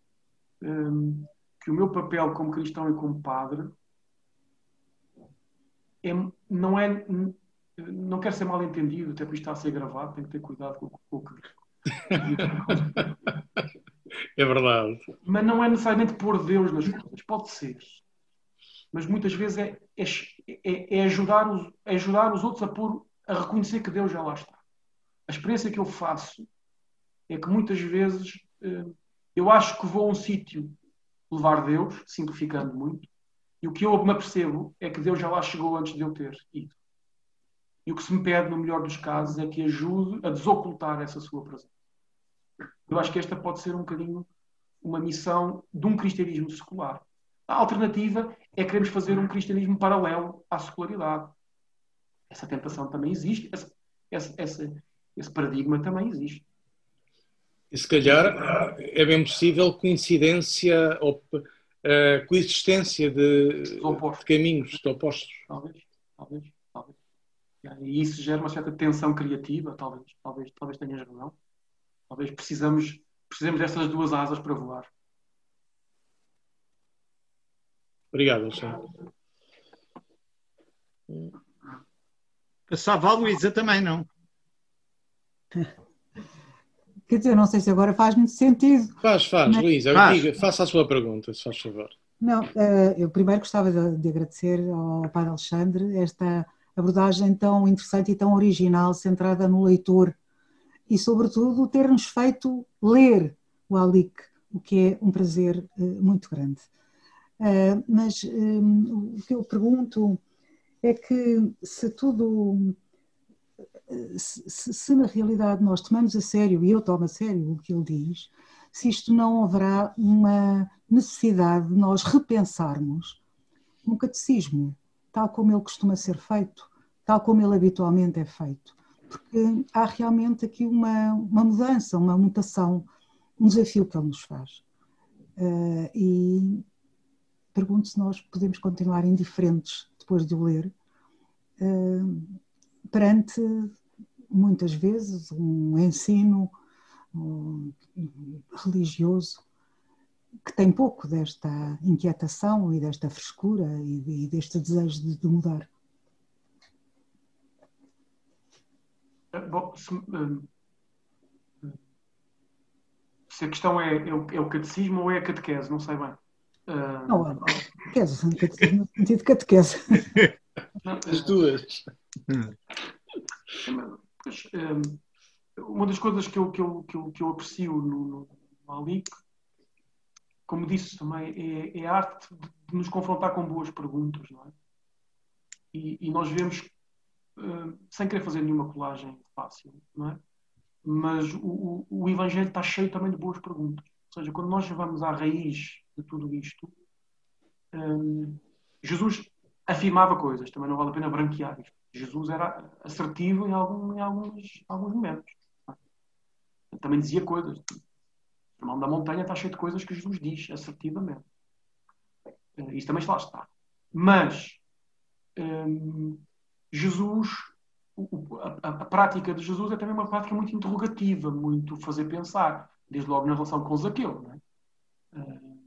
um, que o meu papel como cristão e como padre é, não é não quero ser mal entendido, até porque está a ser gravado, tenho que ter cuidado com, com o que É verdade. Mas não é necessariamente pôr Deus nas coisas, pode ser mas muitas vezes é, é, é, é, ajudar os, é ajudar os outros a, pôr, a reconhecer que Deus já lá está. A experiência que eu faço é que muitas vezes eh, eu acho que vou a um sítio levar Deus, simplificando muito, e o que eu me apercebo é que Deus já lá chegou antes de eu ter ido. E o que se me pede, no melhor dos casos, é que ajude a desocultar essa sua presença. Eu acho que esta pode ser um bocadinho uma missão de um cristianismo secular. A alternativa é queremos fazer um cristianismo paralelo à secularidade. Essa tentação também existe, esse, paradigma também existe. E se calhar é bem possível coincidência ou uh, coexistência de, de, caminhos de opostos. Talvez, talvez. E isso gera uma certa tensão criativa, talvez, talvez, talvez tenhas razão. Talvez precisamos, precisamos dessas duas asas para voar. Obrigado, Alexandre. Passava a Luísa também, não? Quer dizer, não sei se agora faz muito sentido. Faz, faz, mas... Luísa. Faça a sua pergunta, se faz favor. Não, eh, eu primeiro gostava de agradecer ao Padre Alexandre esta abordagem tão interessante e tão original, centrada no leitor e, sobretudo, ter-nos feito ler o Alic, o que é um prazer eh, muito grande. Uh, mas um, o que eu pergunto é que se tudo, se, se, na realidade nós tomamos a sério, e eu tomo a sério o que ele diz, se isto não haverá uma necessidade de nós repensarmos um catecismo, tal como ele costuma ser feito, tal como ele habitualmente é feito. Porque há realmente aqui uma, uma mudança, uma mutação, um desafio que ele nos faz. Uh, e pergunto se nós podemos continuar indiferentes depois de o ler, uh, perante muitas vezes um ensino um, religioso que tem pouco desta inquietação e desta frescura e, e deste desejo de, de mudar. Eh, bom, se, se, a questão é, é, o, é o catecismo ou é a catequese, não sei bem. Uh... Não, não, catequese, catequese, no sentido de catequese. As duas. Mas, um, uma das coisas que eu, que eu, que eu, que eu aprecio no, no Alic, como disse também, é, é, a arte de nos confrontar com boas perguntas, não é? E, e nós vemos, uh, sem querer fazer nenhuma colagem fácil, não é? Mas o, o, o Evangelho está cheio também de boas perguntas. Ou seja, quando nós vamos à raiz de tudo isto, um, Jesus afirmava coisas, também não vale a pena branquear isto. Jesus era assertivo em, algum, em alguns, alguns momentos. Também dizia coisas. O nome da montanha está cheio de coisas que Jesus diz assertivamente. Uh, isso também lá está. Mas um, Jesus, a, a, prática de Jesus é também uma prática muito interrogativa, muito fazer pensar, desde logo na relação com Zaqueu. Não é? Uh,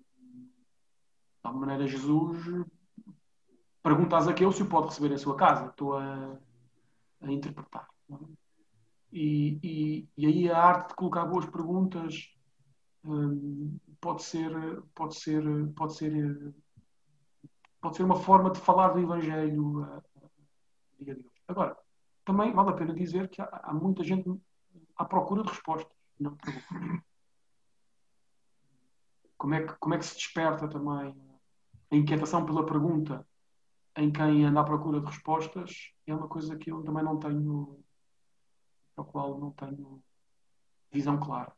tal maneira, Jesus pergunta a Zaqueu se o pode receber em sua casa. Estou a, a interpretar. É? E, e, e, aí a arte de colocar boas perguntas hum, pode ser pode ser pode ser pode ser uma forma de falar do Evangelho a, a hoje. Agora também vale a pena dizer que há, muita gente à procura de respostas, não de perguntas. Como é que como é que se desperta também a inquietação pela pergunta em quem anda à procura de respostas é uma coisa que eu também não tenho, ao qual não tenho visão clara.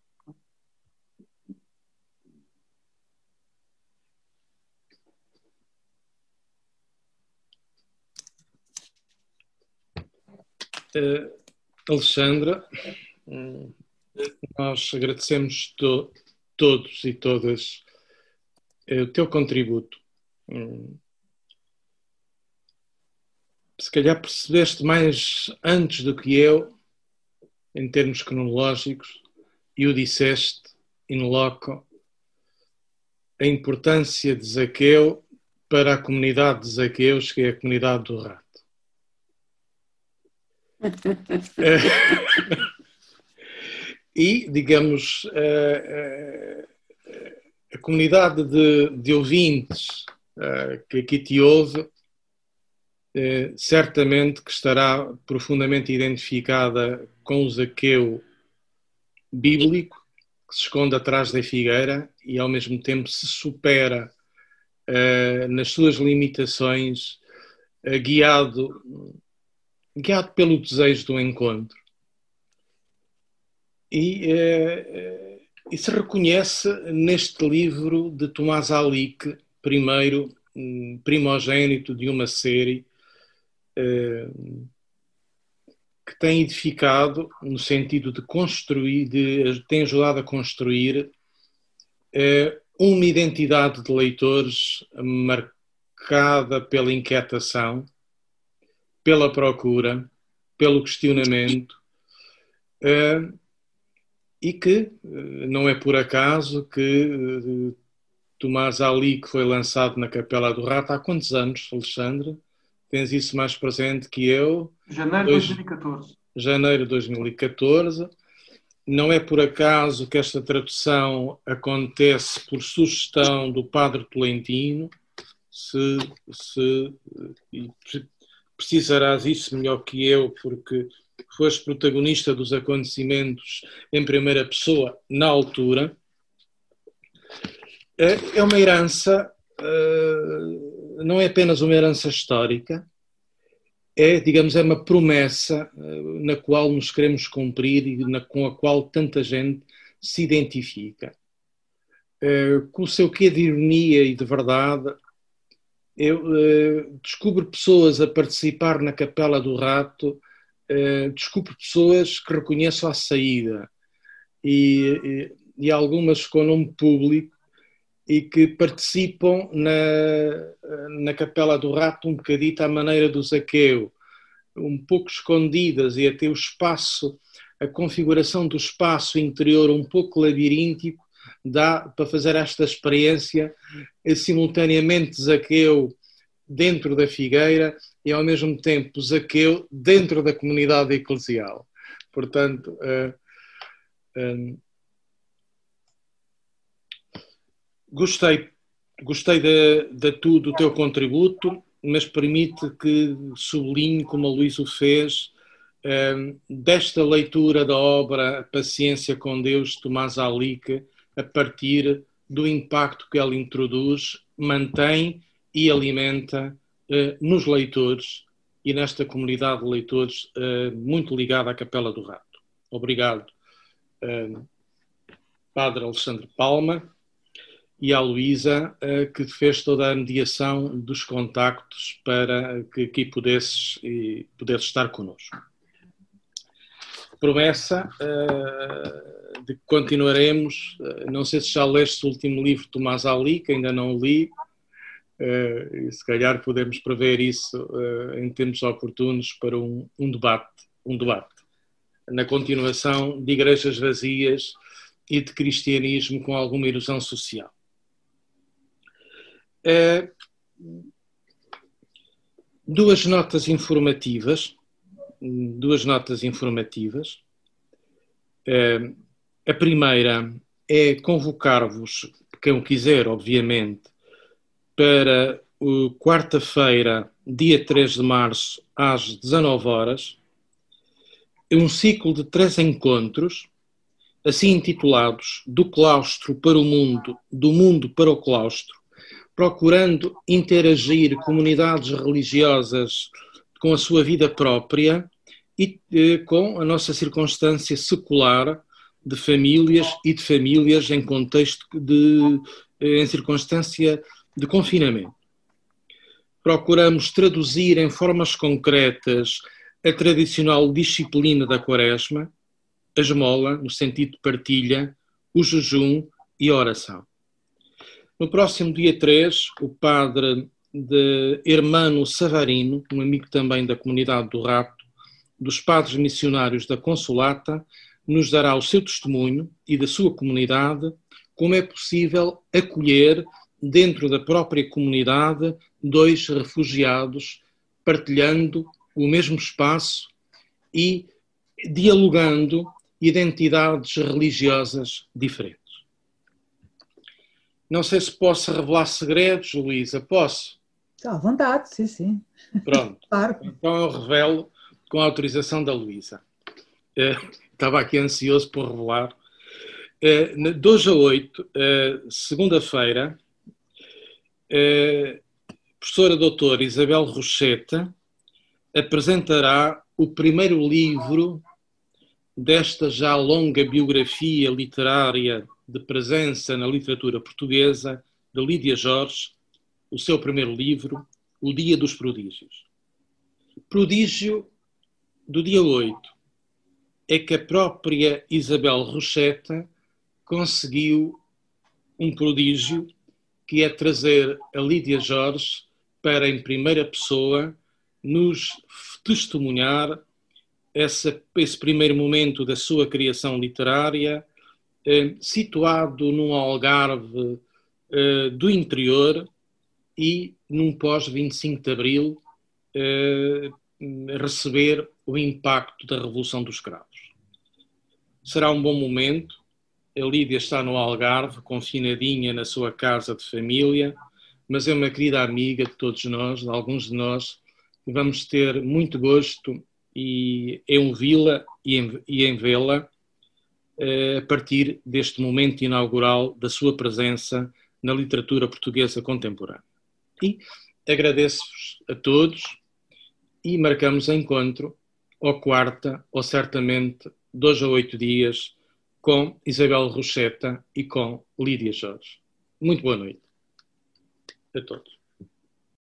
Uh, Alexandra, nós agradecemos to todos e todas uh, o teu contributo. Um, se calhar percebeste mais antes do que eu, em termos cronológicos, e o disseste in loco, a importância de Zaqueu para a comunidade de Zaqueus, que é a comunidade do rato. e, digamos, a, a, a comunidade de, de ouvintes que aqui te ouve eh, certamente que estará profundamente identificada com o Zaqueu bíblico, que se esconde atrás da figueira e ao mesmo tempo se supera nas suas limitações, guiado, guiado pelo desejo do encontro. E, uh, e se reconhece neste livro de Tomás Alique, primeiro um, primogênito de uma série, eh, que tem edificado no sentido de construir, de, tem ajudado a construir eh, uma identidade de leitores marcada pela inquietação, pela procura, pelo questionamento, eh, e que não é por acaso que Tomás Ali, que foi lançado na Capela do Rato, há quantos anos, Alexandre? tens isso mais presente que eu. Janeiro de 2014. Janeiro de 2014. Não é por acaso que esta tradução acontece por sugestão do Padre Tolentino. Se, se precisarás isso melhor que eu, porque foste protagonista dos acontecimentos em primeira pessoa na altura. É, é uma herança eh, não é apenas uma herança histórica, é, digamos, é uma promessa eh, na qual nos queremos cumprir e com a qual tanta gente se identifica. Eh, com o seu quê de ironia e de verdade, eu descubro pessoas a participar na Capela do Rato, descubro pessoas que reconheço à saída e, e, e algumas com nome público e que participam na, na Capela do Rato um bocadito à maneira do Zaqueu, um pouco escondidas e até o espaço, a configuração do espaço interior um pouco labiríntico, dá para fazer esta experiência é simultaneamente Zaqueu dentro da figueira e ao mesmo tempo Zaqueu dentro da comunidade eclesial. Portanto, uh, uh, Gostei, gostei de, de tudo, do teu contributo, mas permite que sublinhe, como a Luís o fez, ehm, desta leitura da obra Paciência com Deus, de Tomás Alique, a partir do impacto que ela introduz, mantém e alimenta eh, nos leitores e nesta comunidade de leitores eh, muito ligada à Capela do Rato. Obrigado, ehm, Padre Alexandre Palma e à Luísa, eh, que fez toda a mediação dos contactos para que aqui pudesses estar connosco. Promessa uh, de que continuaremos. Uh, não sei se já leste o último livro de Tomás Ali, que ainda não li, uh, e se calhar podemos prever isso em tempos oportunos para um, um debate, um debate na continuação de igrejas vazias e de cristianismo com alguma ilusão social. Duas notas informativas, duas notas informativas. É, a primeira é convocar-vos, quem o quiser, obviamente, para quarta-feira, dia 3 de março, às 19 horas, um ciclo de três encontros, assim intitulados Do Claustro para o Mundo, do Mundo para o Claustro, procurando interagir comunidades religiosas com a sua vida própria e eh, com a nossa circunstância secular de famílias e de famílias em contexto de em circunstância de confinamento. Procuramos traduzir em formas concretas a tradicional disciplina da Quaresma, a esmola, no sentido de partilha, o jejum e a oração. No próximo dia 3, o padre de Hermano Savarino, um amigo também da comunidade do Rato, dos padres missionários da Consolata, nos dará o seu testemunho e da sua comunidade como é possível acolher dentro da própria comunidade dois refugiados partilhando o mesmo espaço e dialogando identidades religiosas diferentes. Não sei se posso revelar segredos, Luísa. Posso? À vontade, sim, sim. Pronto. claro. Então eu revelo com a autorização da Luísa. Eh, estava aqui ansioso por revelar. Uh, de hoje a 8, uh, segunda-feira, uh, professora doutora Isabel Rocheta apresentará o primeiro livro desta já longa biografia literária de presença na literatura portuguesa de Lídia Jorge, o seu primeiro livro, O Dia dos Prodígios. Prodígio do dia 8 é que a própria Isabel Rocheta conseguiu um prodígio que é trazer a Lídia Jorge para, em primeira pessoa, nos testemunhar essa, esse primeiro momento da sua criação literária, eh, situado num Algarve eh, do interior e num pós-25 de Abril, eh, receber o impacto da Revolução dos Cravos. Será um bom momento. A Lídia está no Algarve, confinadinha na sua casa de família, mas é uma querida amiga de todos nós, de alguns de nós, e vamos ter muito gosto e em ouvi-la e em, em vê-la eh, a partir deste momento inaugural da sua presença na literatura portuguesa contemporânea. E agradeço-vos a todos e marcamos encontro ou quarta, ou certamente dois a oito dias, com Isabel Rocheta e com Lídia Jorge. Muito boa noite a todos.